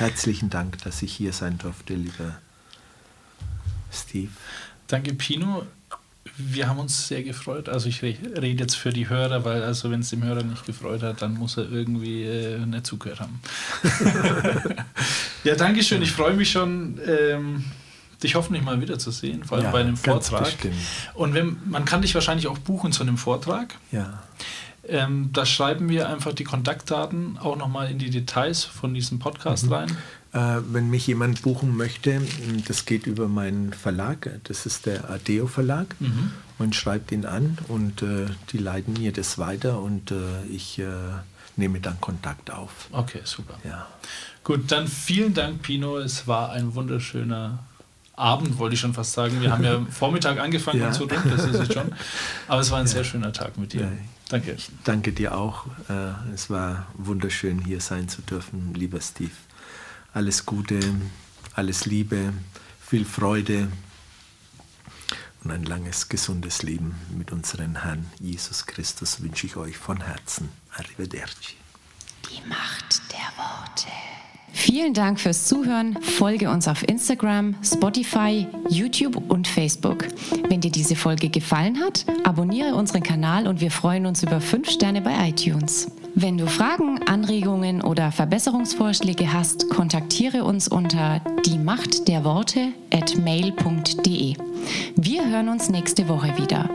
Herzlichen Dank, dass ich hier sein durfte, lieber Steve. Danke, Pino. Wir haben uns sehr gefreut. Also ich re- rede jetzt für die Hörer, weil also wenn es dem Hörer nicht gefreut hat, dann muss er irgendwie äh, nicht zugehört haben. ja, danke schön. Ich freue mich schon, ähm, dich hoffentlich mal wiederzusehen, vor allem Ja, bei einem Vortrag. Und wenn, man kann dich wahrscheinlich auch buchen zu einem Vortrag. Ja. Ähm, da schreiben wir einfach die Kontaktdaten auch nochmal in die Details von diesem Podcast Mhm. rein. Äh, wenn mich jemand buchen möchte, das geht über meinen Verlag, das ist der Adeo Verlag. Mhm. Man schreibt ihn an und äh, die leiten mir das weiter und äh, ich äh, nehme dann Kontakt auf. Okay, super. Ja. Gut, dann vielen Dank, Pino. Es war ein wunderschöner Abend, wollte ich schon fast sagen. Wir haben ja Vormittag angefangen Ja. und so dunkel ist es schon. Aber es war ein sehr schöner Tag mit dir. Ja. Danke. Danke dir auch. Äh, es war wunderschön, hier sein zu dürfen, lieber Steve. Alles Gute, alles Liebe, viel Freude und ein langes, gesundes Leben mit unserem Herrn Jesus Christus wünsche ich euch von Herzen. Arrivederci. Die Macht der Worte. Vielen Dank fürs Zuhören. Folge uns auf Instagram, Spotify, YouTube und Facebook. Wenn dir diese Folge gefallen hat, abonniere unseren Kanal und wir freuen uns über 5 Sterne bei iTunes. Wenn du Fragen, Anregungen oder Verbesserungsvorschläge hast, kontaktiere uns unter die Macht der Worte at mail.de. Wir hören uns nächste Woche wieder.